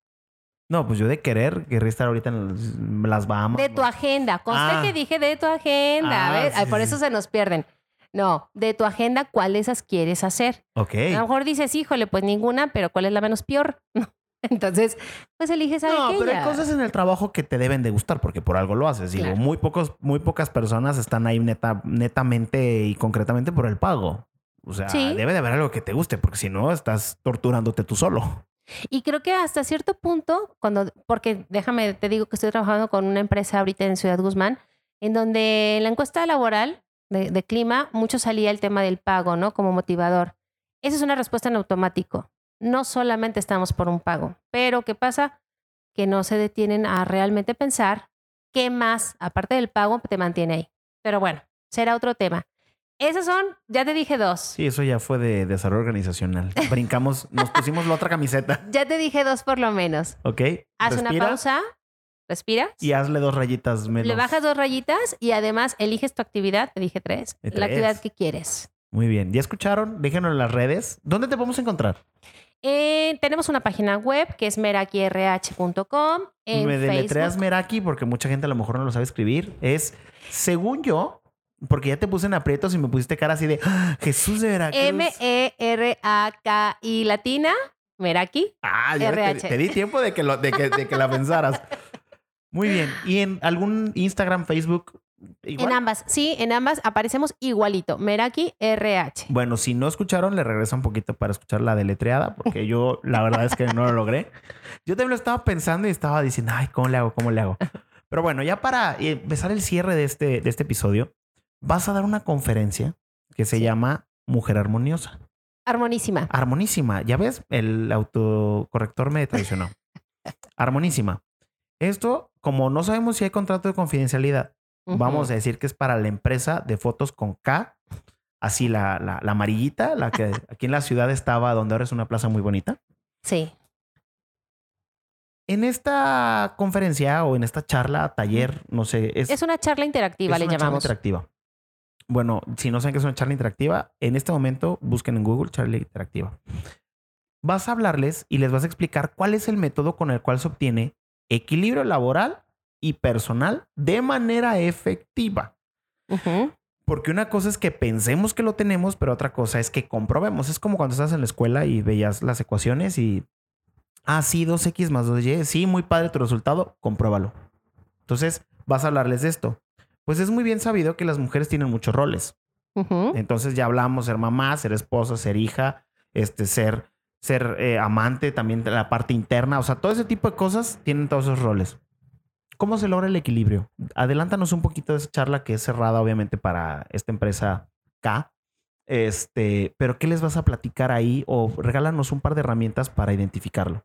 No, pues yo de querer, querría estar ahorita en las Bahamas. De tu agenda. Conste ah. que dije de tu agenda. a ah, por eso se nos pierden. No, de tu agenda, ¿cuáles quieres hacer? Ok. A lo mejor dices, híjole, pues ninguna, pero ¿cuál es la menos peor? [laughs] [laughs] Entonces, pues eliges a No, pero hay cosas en el trabajo que te deben de gustar porque por algo lo haces. Digo, muy pocos, muy pocas personas están ahí neta, netamente y concretamente por el pago. O sea, debe de haber algo que te guste, porque si no, estás torturándote tú solo. Y creo que hasta cierto punto, cuando, porque déjame, te digo que estoy trabajando con una empresa ahorita en Ciudad Guzmán, en donde en la encuesta laboral de, de clima, mucho salía el tema del pago, ¿no? Como motivador. Esa es una respuesta en automático no solamente estamos por un pago, pero ¿qué pasa? Que no se detienen a realmente pensar qué más, aparte del pago, te mantiene ahí. Pero bueno, será otro tema. Esos son, ya te dije dos. Sí, eso ya fue de desarrollo organizacional. [laughs] Brincamos, nos pusimos la otra camiseta. [laughs] Ya te dije dos por lo menos. Ok. Haz una pausa, respiras. Y hazle dos rayitas menos. Le bajas dos rayitas y además eliges tu actividad, te dije tres, la actividad que quieres. Muy bien. ¿Ya escucharon? Déjenos en las redes. ¿Dónde te podemos encontrar? Eh, tenemos una página web que es merakirh.com. Me deletreas Meraki porque mucha gente a lo mejor no lo sabe escribir. Es, según yo, porque ya te puse en aprietos y me pusiste cara así de ¡Ah! Jesús de Veracruz. M-E-R-A-K-I latina, Meraki. Ah, yo te, di tiempo de que, lo, de que la [laughs] pensaras. Muy bien. ¿Y en algún Instagram, Facebook en ambas, sí, en ambas aparecemos igualito. Meraki RH. Bueno, si no escucharon, le regreso un poquito para escuchar la deletreada, porque yo la verdad es que no lo logré. Yo también lo estaba pensando y estaba diciendo, ay, ¿cómo le hago? ¿Cómo le hago? Pero bueno, ya para empezar el cierre de este, de este episodio, vas a dar una conferencia que se llama Mujer Armoniosa. Armonísima. Armonísima. Ya ves, el autocorrector me traicionó. Armonísima. Esto, como no sabemos si hay contrato de confidencialidad, Vamos a decir que es para la empresa de fotos con K, así la, la, amarillita, la que aquí en la ciudad estaba, donde ahora es una plaza muy bonita. Sí. En esta conferencia o en esta charla, taller, no sé. Es, es una charla interactiva, le llamamos. Charla interactiva. Bueno, si no saben qué es una charla interactiva, en este momento busquen en Google charla interactiva. Vas a hablarles y les vas a explicar cuál es el método con el cual se obtiene equilibrio laboral y personal de manera efectiva. Porque una cosa es que pensemos que lo tenemos, pero otra cosa es que comprobemos. Es como cuando estás en la escuela y veías las ecuaciones y, ah, sí, 2x más 2y, sí, muy padre tu resultado, compruébalo. Entonces, vas a hablarles de esto. Pues es muy bien sabido que las mujeres tienen muchos roles. Entonces ya hablamos ser mamá, ser esposa, ser hija, este, ser, ser eh, amante, también la parte interna, o sea, todo ese tipo de cosas tienen todos esos roles. ¿Cómo se logra el equilibrio? Adelántanos un poquito de esa charla que es cerrada, obviamente, para esta empresa K. Este, pero ¿qué les vas a platicar ahí? O regálanos un par de herramientas para identificarlo.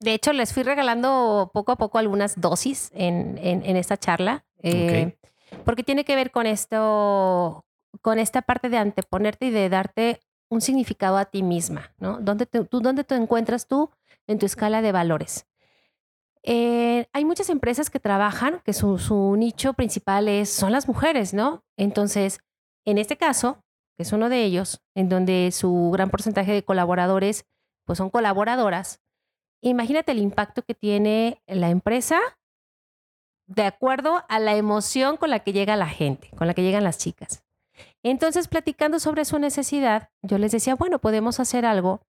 De hecho, les fui regalando poco a poco algunas dosis en, en, en esta charla, eh, porque tiene que ver con esto, con esta parte de anteponerte y de darte un significado a ti misma, ¿no? ¿Dónde te, tú, ¿Dónde te encuentras tú en tu escala de valores? Eh, hay muchas empresas que trabajan, que su, nicho principal es, son las mujeres, ¿no? Entonces, en este caso, que es uno de ellos, en donde su gran porcentaje de colaboradores pues son colaboradoras, imagínate el impacto que tiene la empresa de acuerdo a la emoción con la que llega la gente, con la que llegan las chicas. Entonces, platicando sobre su necesidad, yo les decía, bueno, podemos hacer algo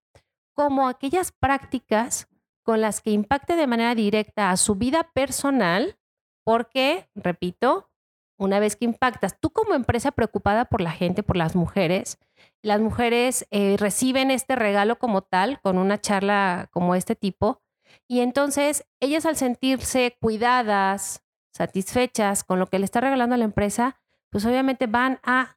como aquellas prácticas con las que impacte de manera directa a su vida personal, porque, repito, una vez que impactas, tú como empresa preocupada por la gente, por las mujeres, las mujeres eh, reciben este regalo como tal, con una charla como este tipo, y entonces ellas al sentirse cuidadas, satisfechas con lo que le está regalando a la empresa, pues obviamente van a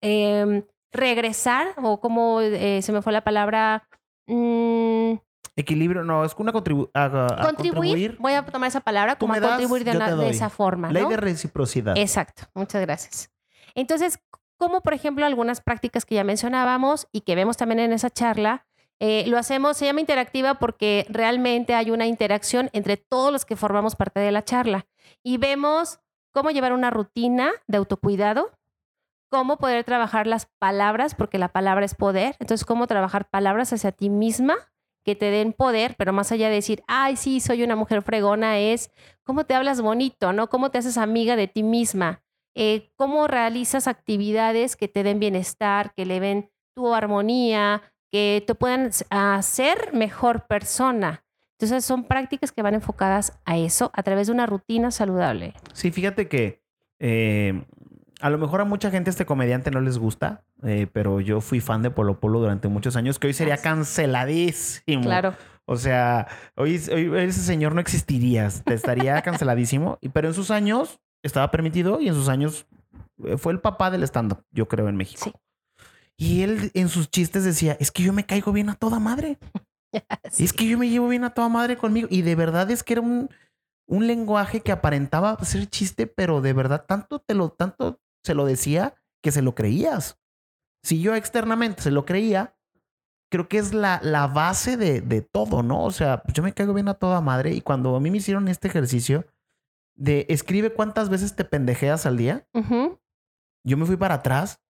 em, regresar, o como eh, se me fue la palabra, mm, Equilibrio, no, es una contribu a- a contribuir, contribuir. voy a tomar esa palabra, como a das, contribuir de, una- esa forma. Ley ¿no? de reciprocidad. Exacto, muchas gracias. Entonces, como por ejemplo algunas prácticas que ya mencionábamos y que vemos también en esa charla, eh, lo hacemos, se llama interactiva porque realmente hay una interacción entre todos los que formamos parte de la charla y vemos cómo llevar una rutina de autocuidado, cómo poder trabajar las palabras, porque la palabra es poder, entonces cómo trabajar palabras hacia ti misma que te den poder, pero más allá de decir, ay, sí, soy una mujer fregona, es cómo te hablas bonito, ¿no? Cómo te haces amiga de ti misma, eh, cómo realizas actividades que te den bienestar, que le den tu armonía, que te puedan hacer mejor persona. Entonces son prácticas que van enfocadas a eso a través de una rutina saludable. Sí, fíjate que eh, a lo mejor a mucha gente este comediante no les gusta, eh, pero yo fui fan de Polo Polo durante muchos años, que hoy sería canceladísimo. Claro. O sea, hoy, hoy ese señor no existiría, te estaría [laughs] canceladísimo. Pero en sus años estaba permitido y en sus años eh, fue el papá del stand-up, yo creo, en México. Sí. Y él en sus chistes decía, es que yo me caigo bien a toda madre. [laughs] Sí. Es que yo me llevo bien a toda madre conmigo. Y de verdad es que era un, un lenguaje que aparentaba ser chiste, pero de verdad tanto te lo, tanto se lo decía que se lo creías. Si yo externamente se lo creía, creo que es la, la base de, de todo, ¿no? O sea, pues yo me caigo bien a toda madre. Y cuando a mí me hicieron este ejercicio de escribe cuántas veces te pendejeas al día, yo me fui para atrás.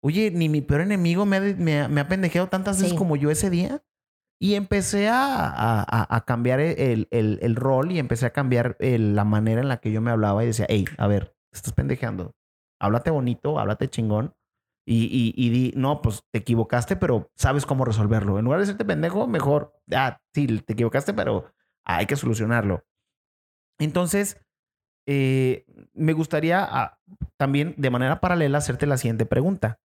Oye, ni mi peor enemigo me ha, me ha- me ha pendejeado tantas veces como yo ese día. Y empecé a, a- a- cambiar el, el- el rol y empecé a cambiar el- la manera en la que yo me hablaba y decía, hey, a ver, estás pendejeando. Háblate bonito, háblate chingón. Y, y, y di, no, pues te equivocaste, pero sabes cómo resolverlo. En lugar de decirte pendejo, mejor, ah, sí, te equivocaste, pero hay que solucionarlo. Entonces, eh, me gustaría ah, también de manera paralela hacerte la siguiente pregunta.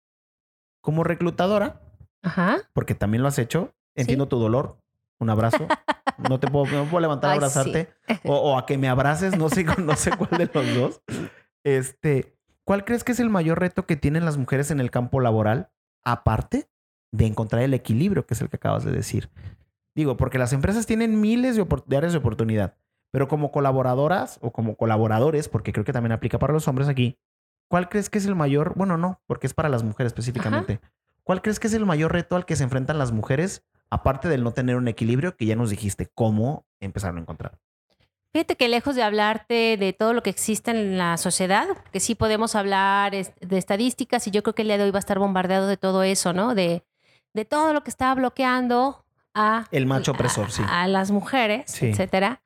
Como reclutadora, Ajá. porque también lo has hecho, entiendo tu dolor. Un abrazo. No te puedo, no puedo levantar a sí. abrazarte. O, o a que me abraces, no sé, [laughs] no sé cuál de los dos. Este, ¿cuál crees que es el mayor reto que tienen las mujeres en el campo laboral? Aparte de encontrar el equilibrio, que es el que acabas de decir. Digo, porque las empresas tienen miles de, áreas de oportunidad, pero como colaboradoras o como colaboradores, porque creo que también aplica para los hombres aquí, ¿cuál crees que es el mayor? Bueno, no, porque es para las mujeres específicamente. ¿Cuál crees que es el mayor reto al que se enfrentan las mujeres, aparte del no tener un equilibrio que ya nos dijiste cómo empezaron a encontrar? Fíjate que lejos de hablarte de todo lo que existe en la sociedad, que sí podemos hablar de estadísticas y yo creo que el día de hoy va a estar bombardeado de todo eso, ¿no? De, de todo lo que está bloqueando a, El macho opresor, a- sí. a las mujeres, Sí. etcétera.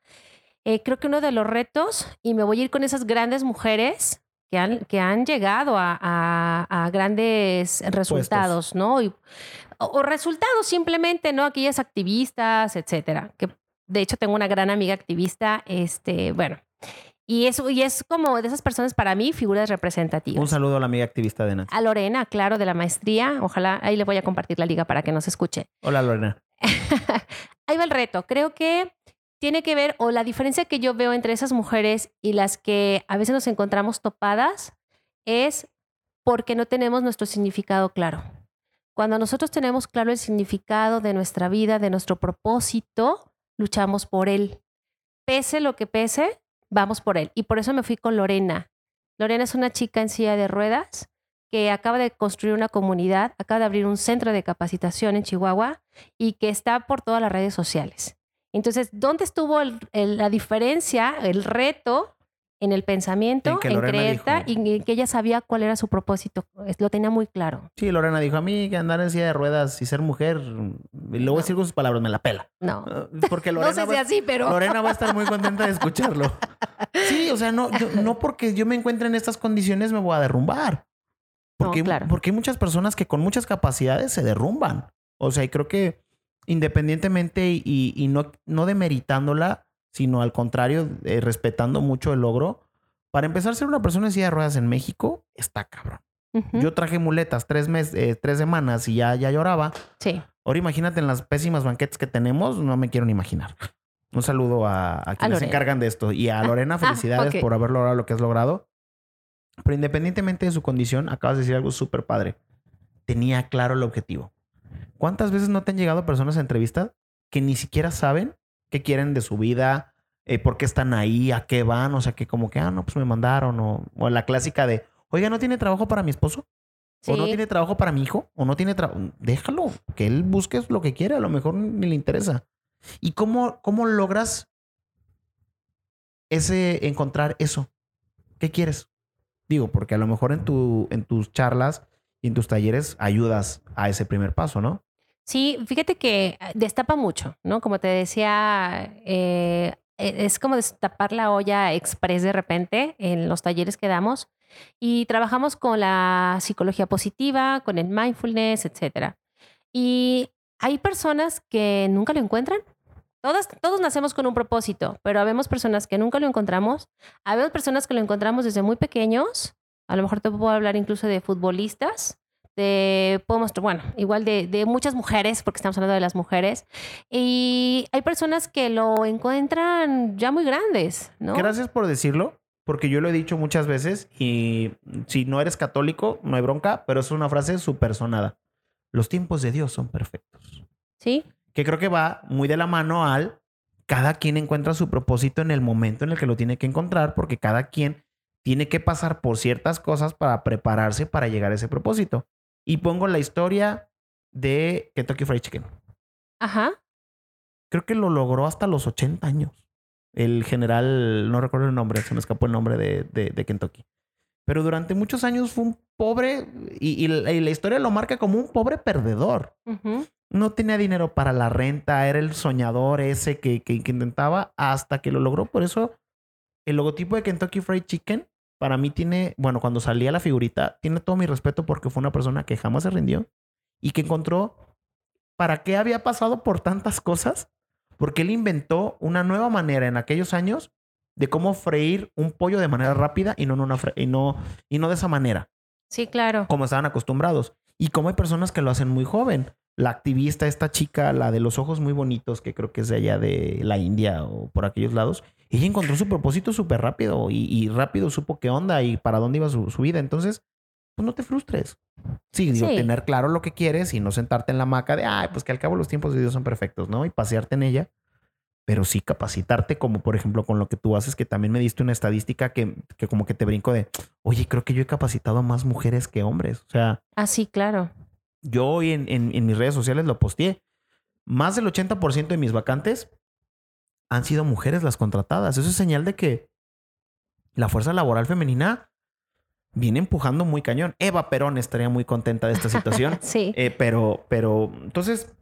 Eh, creo que uno de los retos, y me voy a ir con esas grandes mujeres que han, que han llegado a, a- a grandes resultados, ¿no? Y- o, o resultados simplemente, ¿no? Aquellas activistas, etcétera. Que de hecho tengo una gran amiga activista, este, bueno. Y es, y es como de esas personas para mí figuras representativas. Un saludo a la amiga activista de Nancy. A Lorena, claro, de la maestría. Ojalá, ahí le voy a compartir la liga para que nos escuche. Hola, Lorena. [laughs] Ahí va el reto. Creo que tiene que ver, o la diferencia que yo veo entre esas mujeres y las que a veces nos encontramos topadas es porque no tenemos nuestro significado claro. Cuando nosotros tenemos claro el significado de nuestra vida, de nuestro propósito, luchamos por él. Pese lo que pese, vamos por él. Y por eso me fui con Lorena. Lorena es una chica en silla de ruedas que acaba de construir una comunidad, acaba de abrir un centro de capacitación en Chihuahua y que está por todas las redes sociales. Entonces, ¿dónde estuvo la diferencia, el reto en el pensamiento, en, creerta y en que ella sabía cuál era su propósito. Lo tenía muy claro. Sí, Lorena dijo, a mí que andar en silla de ruedas y ser mujer, y luego decir con sus palabras, me la pela. No. Ah, porque [laughs] Lorena, no sé si así, pero... Lorena va a estar muy [laughs] contenta de escucharlo. Sí, o sea, no, no porque yo me encuentre en estas condiciones me voy a derrumbar. Porque, claro. porque hay muchas personas que con muchas capacidades se derrumban. O sea, y creo que independientemente y, y no, no demeritándola, sino al contrario, eh, respetando mucho el logro. Para empezar, ser una persona en silla de ruedas en México está cabrón. Yo traje muletas tres, meses, eh, tres semanas y ya, ya lloraba. Sí. Ahora imagínate en las pésimas banquetes que tenemos, no me quiero ni imaginar. Un saludo a, quienes se encargan de esto. Y a Lorena, ah, felicidades por haber logrado lo que has logrado. Pero independientemente de su condición, acabas de decir algo súper padre. Tenía claro el objetivo. ¿Cuántas veces no te han llegado personas a entrevistas que ni siquiera saben qué quieren de su vida, eh, por qué están ahí, a qué van, o sea, que como que, ah, no, pues me mandaron, o, o la clásica de, oiga, ¿no tiene trabajo para mi esposo? ¿O no tiene trabajo para mi hijo? ¿O no tiene trabajo? Déjalo, que él busque lo que quiere, a lo mejor ni le interesa. ¿Y cómo, cómo logras ese, encontrar eso? ¿Qué quieres? Digo, porque a lo mejor en, tu, en tus charlas y en tus talleres ayudas a ese primer paso, ¿no? Sí, fíjate que ah, destapa mucho, ¿no? Como te decía, eh, e, es como destapar la olla express de repente en los talleres que damos y trabajamos con la psicología positiva, con el mindfulness, etc. Y hay personas que nunca lo encuentran. Todas, todos nacemos con un propósito, pero habemos personas que nunca lo encontramos. Habemos personas que lo encontramos desde muy pequeños. A lo mejor te puedo hablar incluso de futbolistas de, podemos, bueno, igual de, de, muchas mujeres, porque estamos hablando de las mujeres, y hay personas que lo encuentran ya muy grandes, ¿no? Gracias por decirlo, porque yo lo he dicho muchas veces, y si no eres católico, no hay bronca, pero es una frase súper sonada. Los tiempos de Dios son perfectos. Sí. Que creo que va muy de la mano al cada quien encuentra su propósito en el momento en el que lo tiene que encontrar, porque cada quien tiene que pasar por ciertas cosas para prepararse para llegar a ese propósito y pongo la historia de Kentucky Fried Chicken. Ajá. Creo que lo logró hasta los 80 años. El general, no recuerdo el nombre, se me escapó el nombre de, de, Kentucky. Pero durante muchos años fue un pobre, y, la, historia lo marca como un pobre perdedor. No tenía dinero para la renta, era el soñador ese que, que, que intentaba hasta que lo logró. Por eso el logotipo de Kentucky Fried Chicken para mí tiene, bueno, cuando salía la figurita, tiene todo mi respeto porque fue una persona que jamás se rindió y que encontró para qué había pasado por tantas cosas, porque él inventó una nueva manera en aquellos años de cómo freír un pollo de manera rápida y no, una y no, y no de esa manera. Sí, claro. Como estaban acostumbrados. Y como hay personas que lo hacen muy joven. La activista, esta chica, la de los ojos muy bonitos, que creo que es de allá de la India o por aquellos lados, ella encontró su propósito súper rápido y, rápido supo qué onda y para dónde iba su, vida. Entonces, pues no te frustres. Sí, digo, tener claro lo que quieres y no sentarte en la maca de, ay, pues que al cabo los tiempos de Dios son perfectos, ¿no? Y pasearte en ella. Pero sí capacitarte, como por ejemplo con lo que tú haces, que también me diste una estadística que, que como que te brinco de, oye, creo que yo he capacitado a más mujeres que hombres. O sea. Ah, sí, claro. Yo hoy en, en, en mis redes sociales lo posteé. Más del 80% de mis vacantes han sido mujeres las contratadas. Eso es señal de que la fuerza laboral femenina viene empujando muy cañón. Eva Perón estaría muy contenta de esta situación. [laughs] sí. Eh, pero, pero, entonces,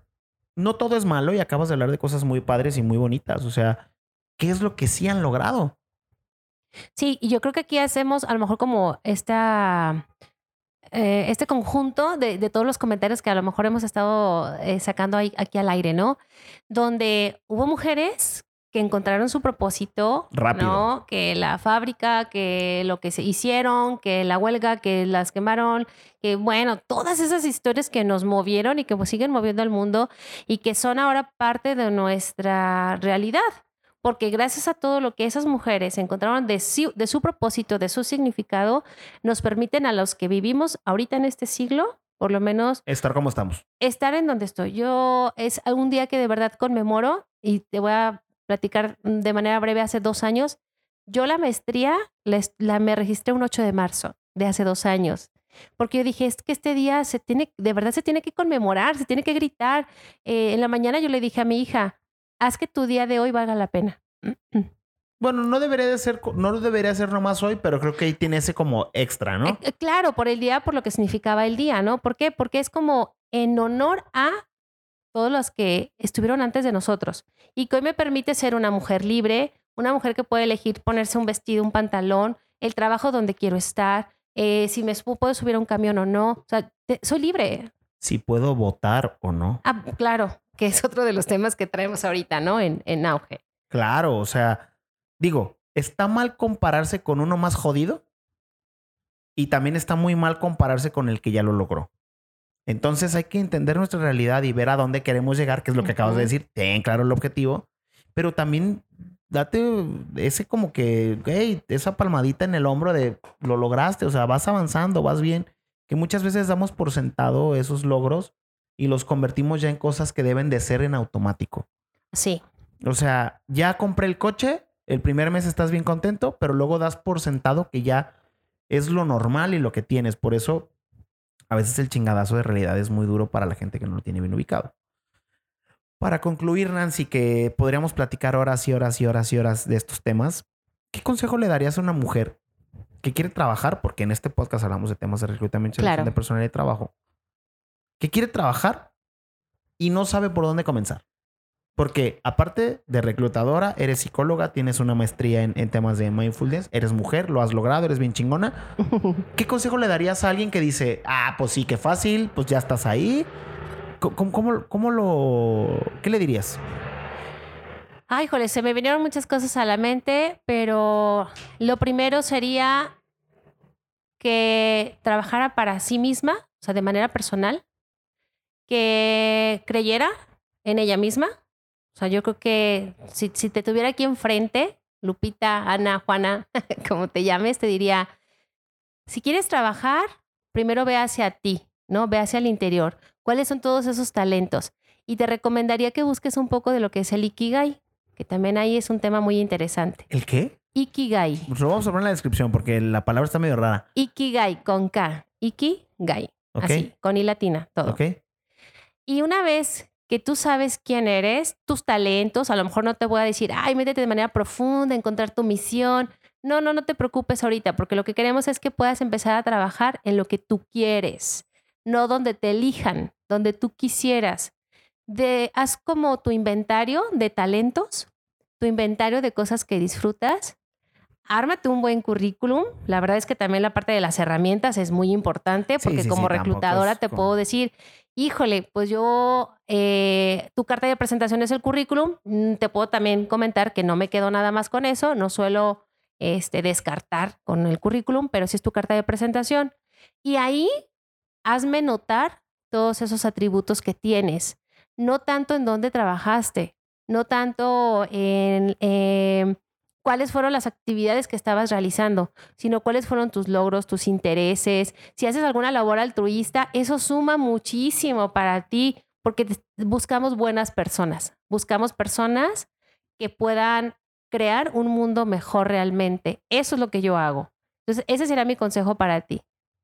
no todo es malo y acabas de hablar de cosas muy padres y muy bonitas. O sea, ¿qué es lo que sí han logrado? Sí, y yo creo que aquí hacemos a lo mejor como esta eh, este conjunto de, todos los comentarios que a lo mejor hemos estado eh, sacando aquí al aire, ¿no? Donde hubo mujeres que encontraron su propósito, Rápido. ¿no? Que la fábrica, que lo que se hicieron, que la huelga, que las quemaron, que bueno, todas esas historias que nos movieron y que pues siguen moviendo al mundo y que son ahora parte de nuestra realidad. Porque gracias a todo lo que esas mujeres encontraron de de su propósito, de su significado, nos permiten a los que vivimos ahorita en este siglo Por lo menos Estar como estamos. estar en donde estoy. Yo es un día que de verdad conmemoro y te voy a platicar de manera breve hace dos años. Yo la maestría la, me registré un 8 de marzo de hace dos años. Porque yo dije, es que este día se tiene, de verdad se tiene que conmemorar, se tiene que gritar. Eh, en la mañana yo le dije a mi hija, haz que tu día de hoy valga la pena. [clears throat] Bueno, no debería de ser, no debería ser nomás hoy, pero creo que ahí tiene ese como extra, ¿no? Eh, eh, claro, por el día, por lo que significaba el día, ¿no? ¿Por qué? Porque es como en honor a todos los que estuvieron antes de nosotros y que hoy me permite ser una mujer libre, una mujer que puede elegir ponerse un vestido, un pantalón, el trabajo donde quiero estar, eh, si me puedo subir a un camión o no. O sea, te- soy libre. Si puedo votar o no. Ah, claro, que es otro de los temas que traemos ahorita, ¿no? En, en auge. Claro, o sea, digo, ¿está mal compararse con uno más jodido? Y también está muy mal compararse con el que ya lo logró. Entonces hay que entender nuestra realidad y ver a dónde queremos llegar, que es lo que acabas de decir. Ten claro el objetivo, pero también date ese como que, hey, esa palmadita en el hombro de lo lograste, o sea, vas avanzando, vas bien. Que muchas veces damos por sentado esos logros y los convertimos ya en cosas que deben de ser en automático. Sí, O sea, ya compré el coche, el primer mes estás bien contento, pero luego das por sentado que ya es lo normal y lo que tienes. Por eso, a veces el chingadazo de realidad es muy duro para la gente que no lo tiene bien ubicado. Para concluir, Nancy, que podríamos platicar horas y horas y horas y horas de estos temas, ¿qué consejo le darías a una mujer que quiere trabajar? Porque en este podcast hablamos de temas de reclutamiento y Claro. de personal de trabajo. Que quiere trabajar y no sabe por dónde comenzar. Porque aparte de reclutadora, eres psicóloga, tienes una maestría en, en temas de mindfulness, eres mujer, lo has logrado, eres bien chingona. [laughs] ¿Qué consejo le darías a alguien que dice, ah, pues sí, qué fácil, pues ya estás ahí? ¿Cómo, cómo, cómo lo... ¿Qué le dirías? Ay, híjole, se me vinieron muchas cosas a la mente, pero lo primero sería que trabajara para sí misma, o sea, de manera personal, que creyera en ella misma. O sea, yo creo que si, si te tuviera aquí enfrente, Lupita, Ana, Juana, [laughs] como te llames, te diría, si quieres trabajar, primero ve hacia ti, ¿no? Ve hacia el interior. ¿Cuáles son todos esos talentos? Y te recomendaría que busques un poco de lo que es el Ikigai, que también ahí es un tema muy interesante. ¿El qué? Ikigai. Pues lo vamos a poner en la descripción porque la palabra está medio rara. Ikigai con K. Ikigai. Así, con I latina, todo. ¿Ok? Y una vez que tú sabes quién eres, tus talentos, a lo mejor no te voy a decir, ay, métete de manera profunda, encontrar tu misión. No, no, no te preocupes ahorita, porque lo que queremos es que puedas empezar a trabajar en lo que tú quieres, no donde te elijan, donde tú quisieras. De, haz como tu inventario de talentos, tu inventario de cosas que disfrutas. Ármate un buen currículum. La verdad es que también la parte de las herramientas es muy importante porque sí, como sí, reclutadora te como- puedo decir, híjole, pues yo, eh, tu carta de presentación es el currículum. Mm, Te puedo también comentar que no me quedo nada más con eso. No suelo este, descartar con el currículum, pero sí es tu carta de presentación. Y ahí hazme notar todos esos atributos que tienes. No tanto en dónde trabajaste, no tanto en eh, cuáles fueron las actividades que estabas realizando, sino cuáles fueron tus logros, tus intereses. Si haces alguna labor altruista, eso suma muchísimo para ti porque buscamos buenas personas. Buscamos personas que puedan crear un mundo mejor realmente. Eso es lo que yo hago. Entonces, ese será mi consejo para ti.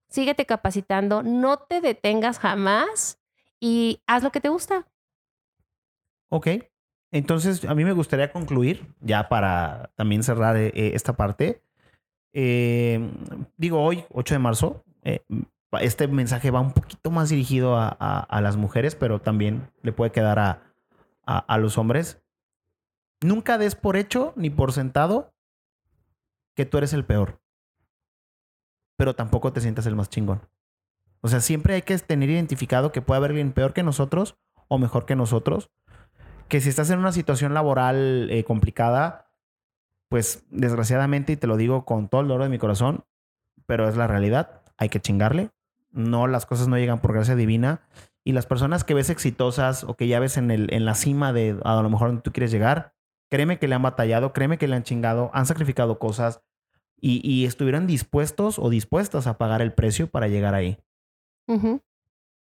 Síguete capacitando, no te detengas jamás y haz lo que te gusta. Ok. Entonces, a mí me gustaría concluir, ya para también cerrar eh, eh, esta parte. Eh, digo, hoy, 8 de marzo, este mensaje va un poquito más dirigido a, las mujeres, pero también le puede quedar a- a los hombres. Nunca des por hecho ni por sentado que tú eres el peor, pero tampoco te sientas el más chingón. O sea, siempre hay que tener identificado que puede haber alguien peor que nosotros o mejor que nosotros que si estás en una situación laboral eh, complicada, pues desgraciadamente, y te lo digo con todo el dolor de mi corazón, pero es la realidad, hay que chingarle. No, las cosas no llegan por gracia divina. Y las personas que ves exitosas o que ya ves en, el, en la cima de a lo mejor donde tú quieres llegar, créeme que le han batallado, créeme que le han chingado, han sacrificado cosas y, y estuvieron dispuestos o dispuestas a pagar el precio para llegar ahí.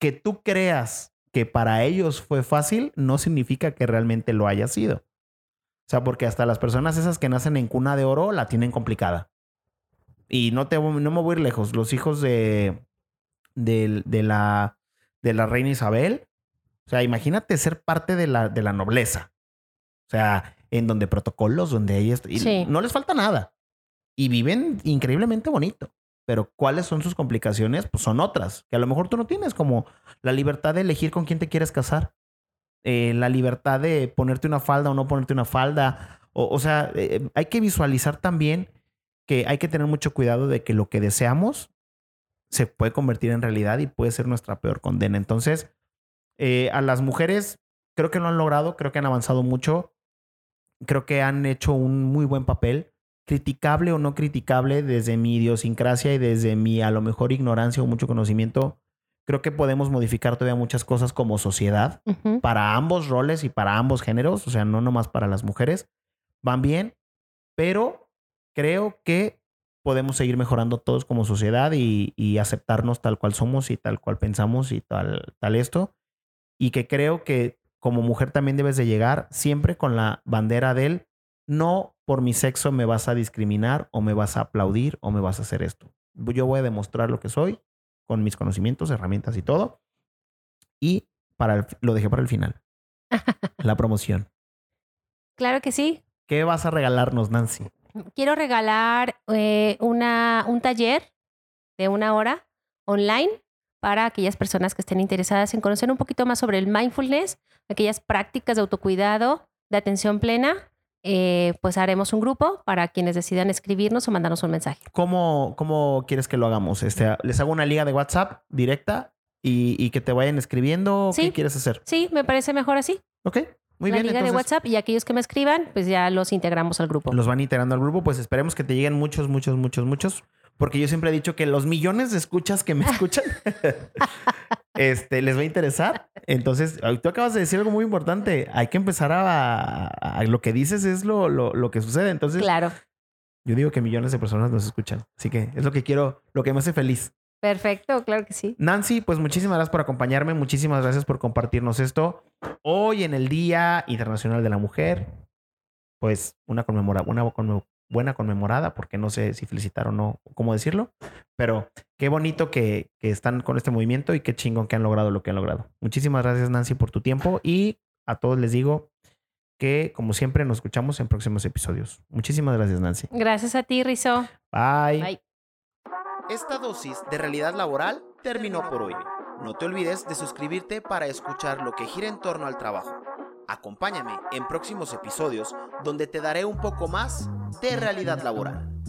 Que tú creas que para ellos fue fácil, no significa que realmente lo haya sido. O sea, porque hasta las personas esas que nacen en cuna de oro la tienen complicada. Y no, te, no me voy a ir lejos. Los hijos de, de, de la, de la reina Isabel. O sea, imagínate ser parte de la, de la nobleza. O sea, en donde protocolos, donde hay esto. Y Sí. no les falta nada. Y viven increíblemente bonito. Pero ¿cuáles son sus complicaciones? Pues son otras, que a lo mejor tú no tienes, como la libertad de elegir con quién te quieres casar. eh, la libertad de ponerte una falda o no ponerte una falda. O, sea, eh, hay que visualizar también que hay que tener mucho cuidado de que lo que deseamos se puede convertir en realidad y puede ser nuestra peor condena. Entonces, eh, a las mujeres creo que lo han logrado, creo que han avanzado mucho, creo que han hecho un muy buen papel, criticable o no criticable desde mi idiosincrasia y desde mi a lo mejor ignorancia o mucho conocimiento. Creo que podemos modificar todavía muchas cosas como sociedad para ambos roles y para ambos géneros, o sea, no nomás para las mujeres, van bien, pero creo que podemos seguir mejorando todos como sociedad y, y aceptarnos tal cual somos y tal cual pensamos y tal, tal esto. Y que creo que como mujer también debes de llegar siempre con la bandera del no por mi sexo me vas a discriminar o me vas a aplaudir o me vas a hacer esto. Yo voy a demostrar lo que soy con mis conocimientos, herramientas y todo. Y para el- lo dejé para el final. [laughs] La promoción. Claro que sí. ¿Qué vas a regalarnos, Nancy? Quiero regalar eh, una, un taller de una hora online para aquellas personas que estén interesadas en conocer un poquito más sobre el mindfulness, aquellas prácticas de autocuidado, de atención plena. Eh, pues haremos un grupo para quienes decidan escribirnos o mandarnos un mensaje. ¿Cómo, cómo quieres que lo hagamos? Este, ¿Les hago una liga de WhatsApp directa y, y que te vayan escribiendo? ¿Qué Sí. quieres hacer? Sí, me parece mejor así. Ok, muy la bien. liga de WhatsApp y aquellos que me escriban, pues ya los integramos al grupo. los van integrando al grupo, pues esperemos que te lleguen muchos, muchos, muchos, muchos. Porque yo siempre he dicho que los millones de escuchas que me [laughs] escuchan este, les va a interesar. Entonces, tú acabas de decir algo muy importante. Hay que empezar a, a- lo que dices es lo, lo, lo que sucede. Entonces, Claro. yo digo que millones de personas nos escuchan. Así que es lo que quiero, lo que me hace feliz. Perfecto, claro que sí. Nancy, pues muchísimas gracias por acompañarme, muchísimas gracias por compartirnos esto. Hoy en el Día Internacional de la Mujer, pues una, conmemora una conme- buena conmemorada, porque no sé si felicitar o no, cómo decirlo, pero qué bonito que, que están con este movimiento y qué chingón que han logrado lo que han logrado. Muchísimas gracias Nancy por tu tiempo y a todos les digo que como siempre nos escuchamos en próximos episodios. Muchísimas gracias Nancy. Gracias a ti, Rizo. Bye. Bye. Esta dosis de realidad laboral terminó por hoy. No te olvides de suscribirte para escuchar lo que gira en torno al trabajo. Acompáñame en próximos episodios donde te daré un poco más de realidad laboral.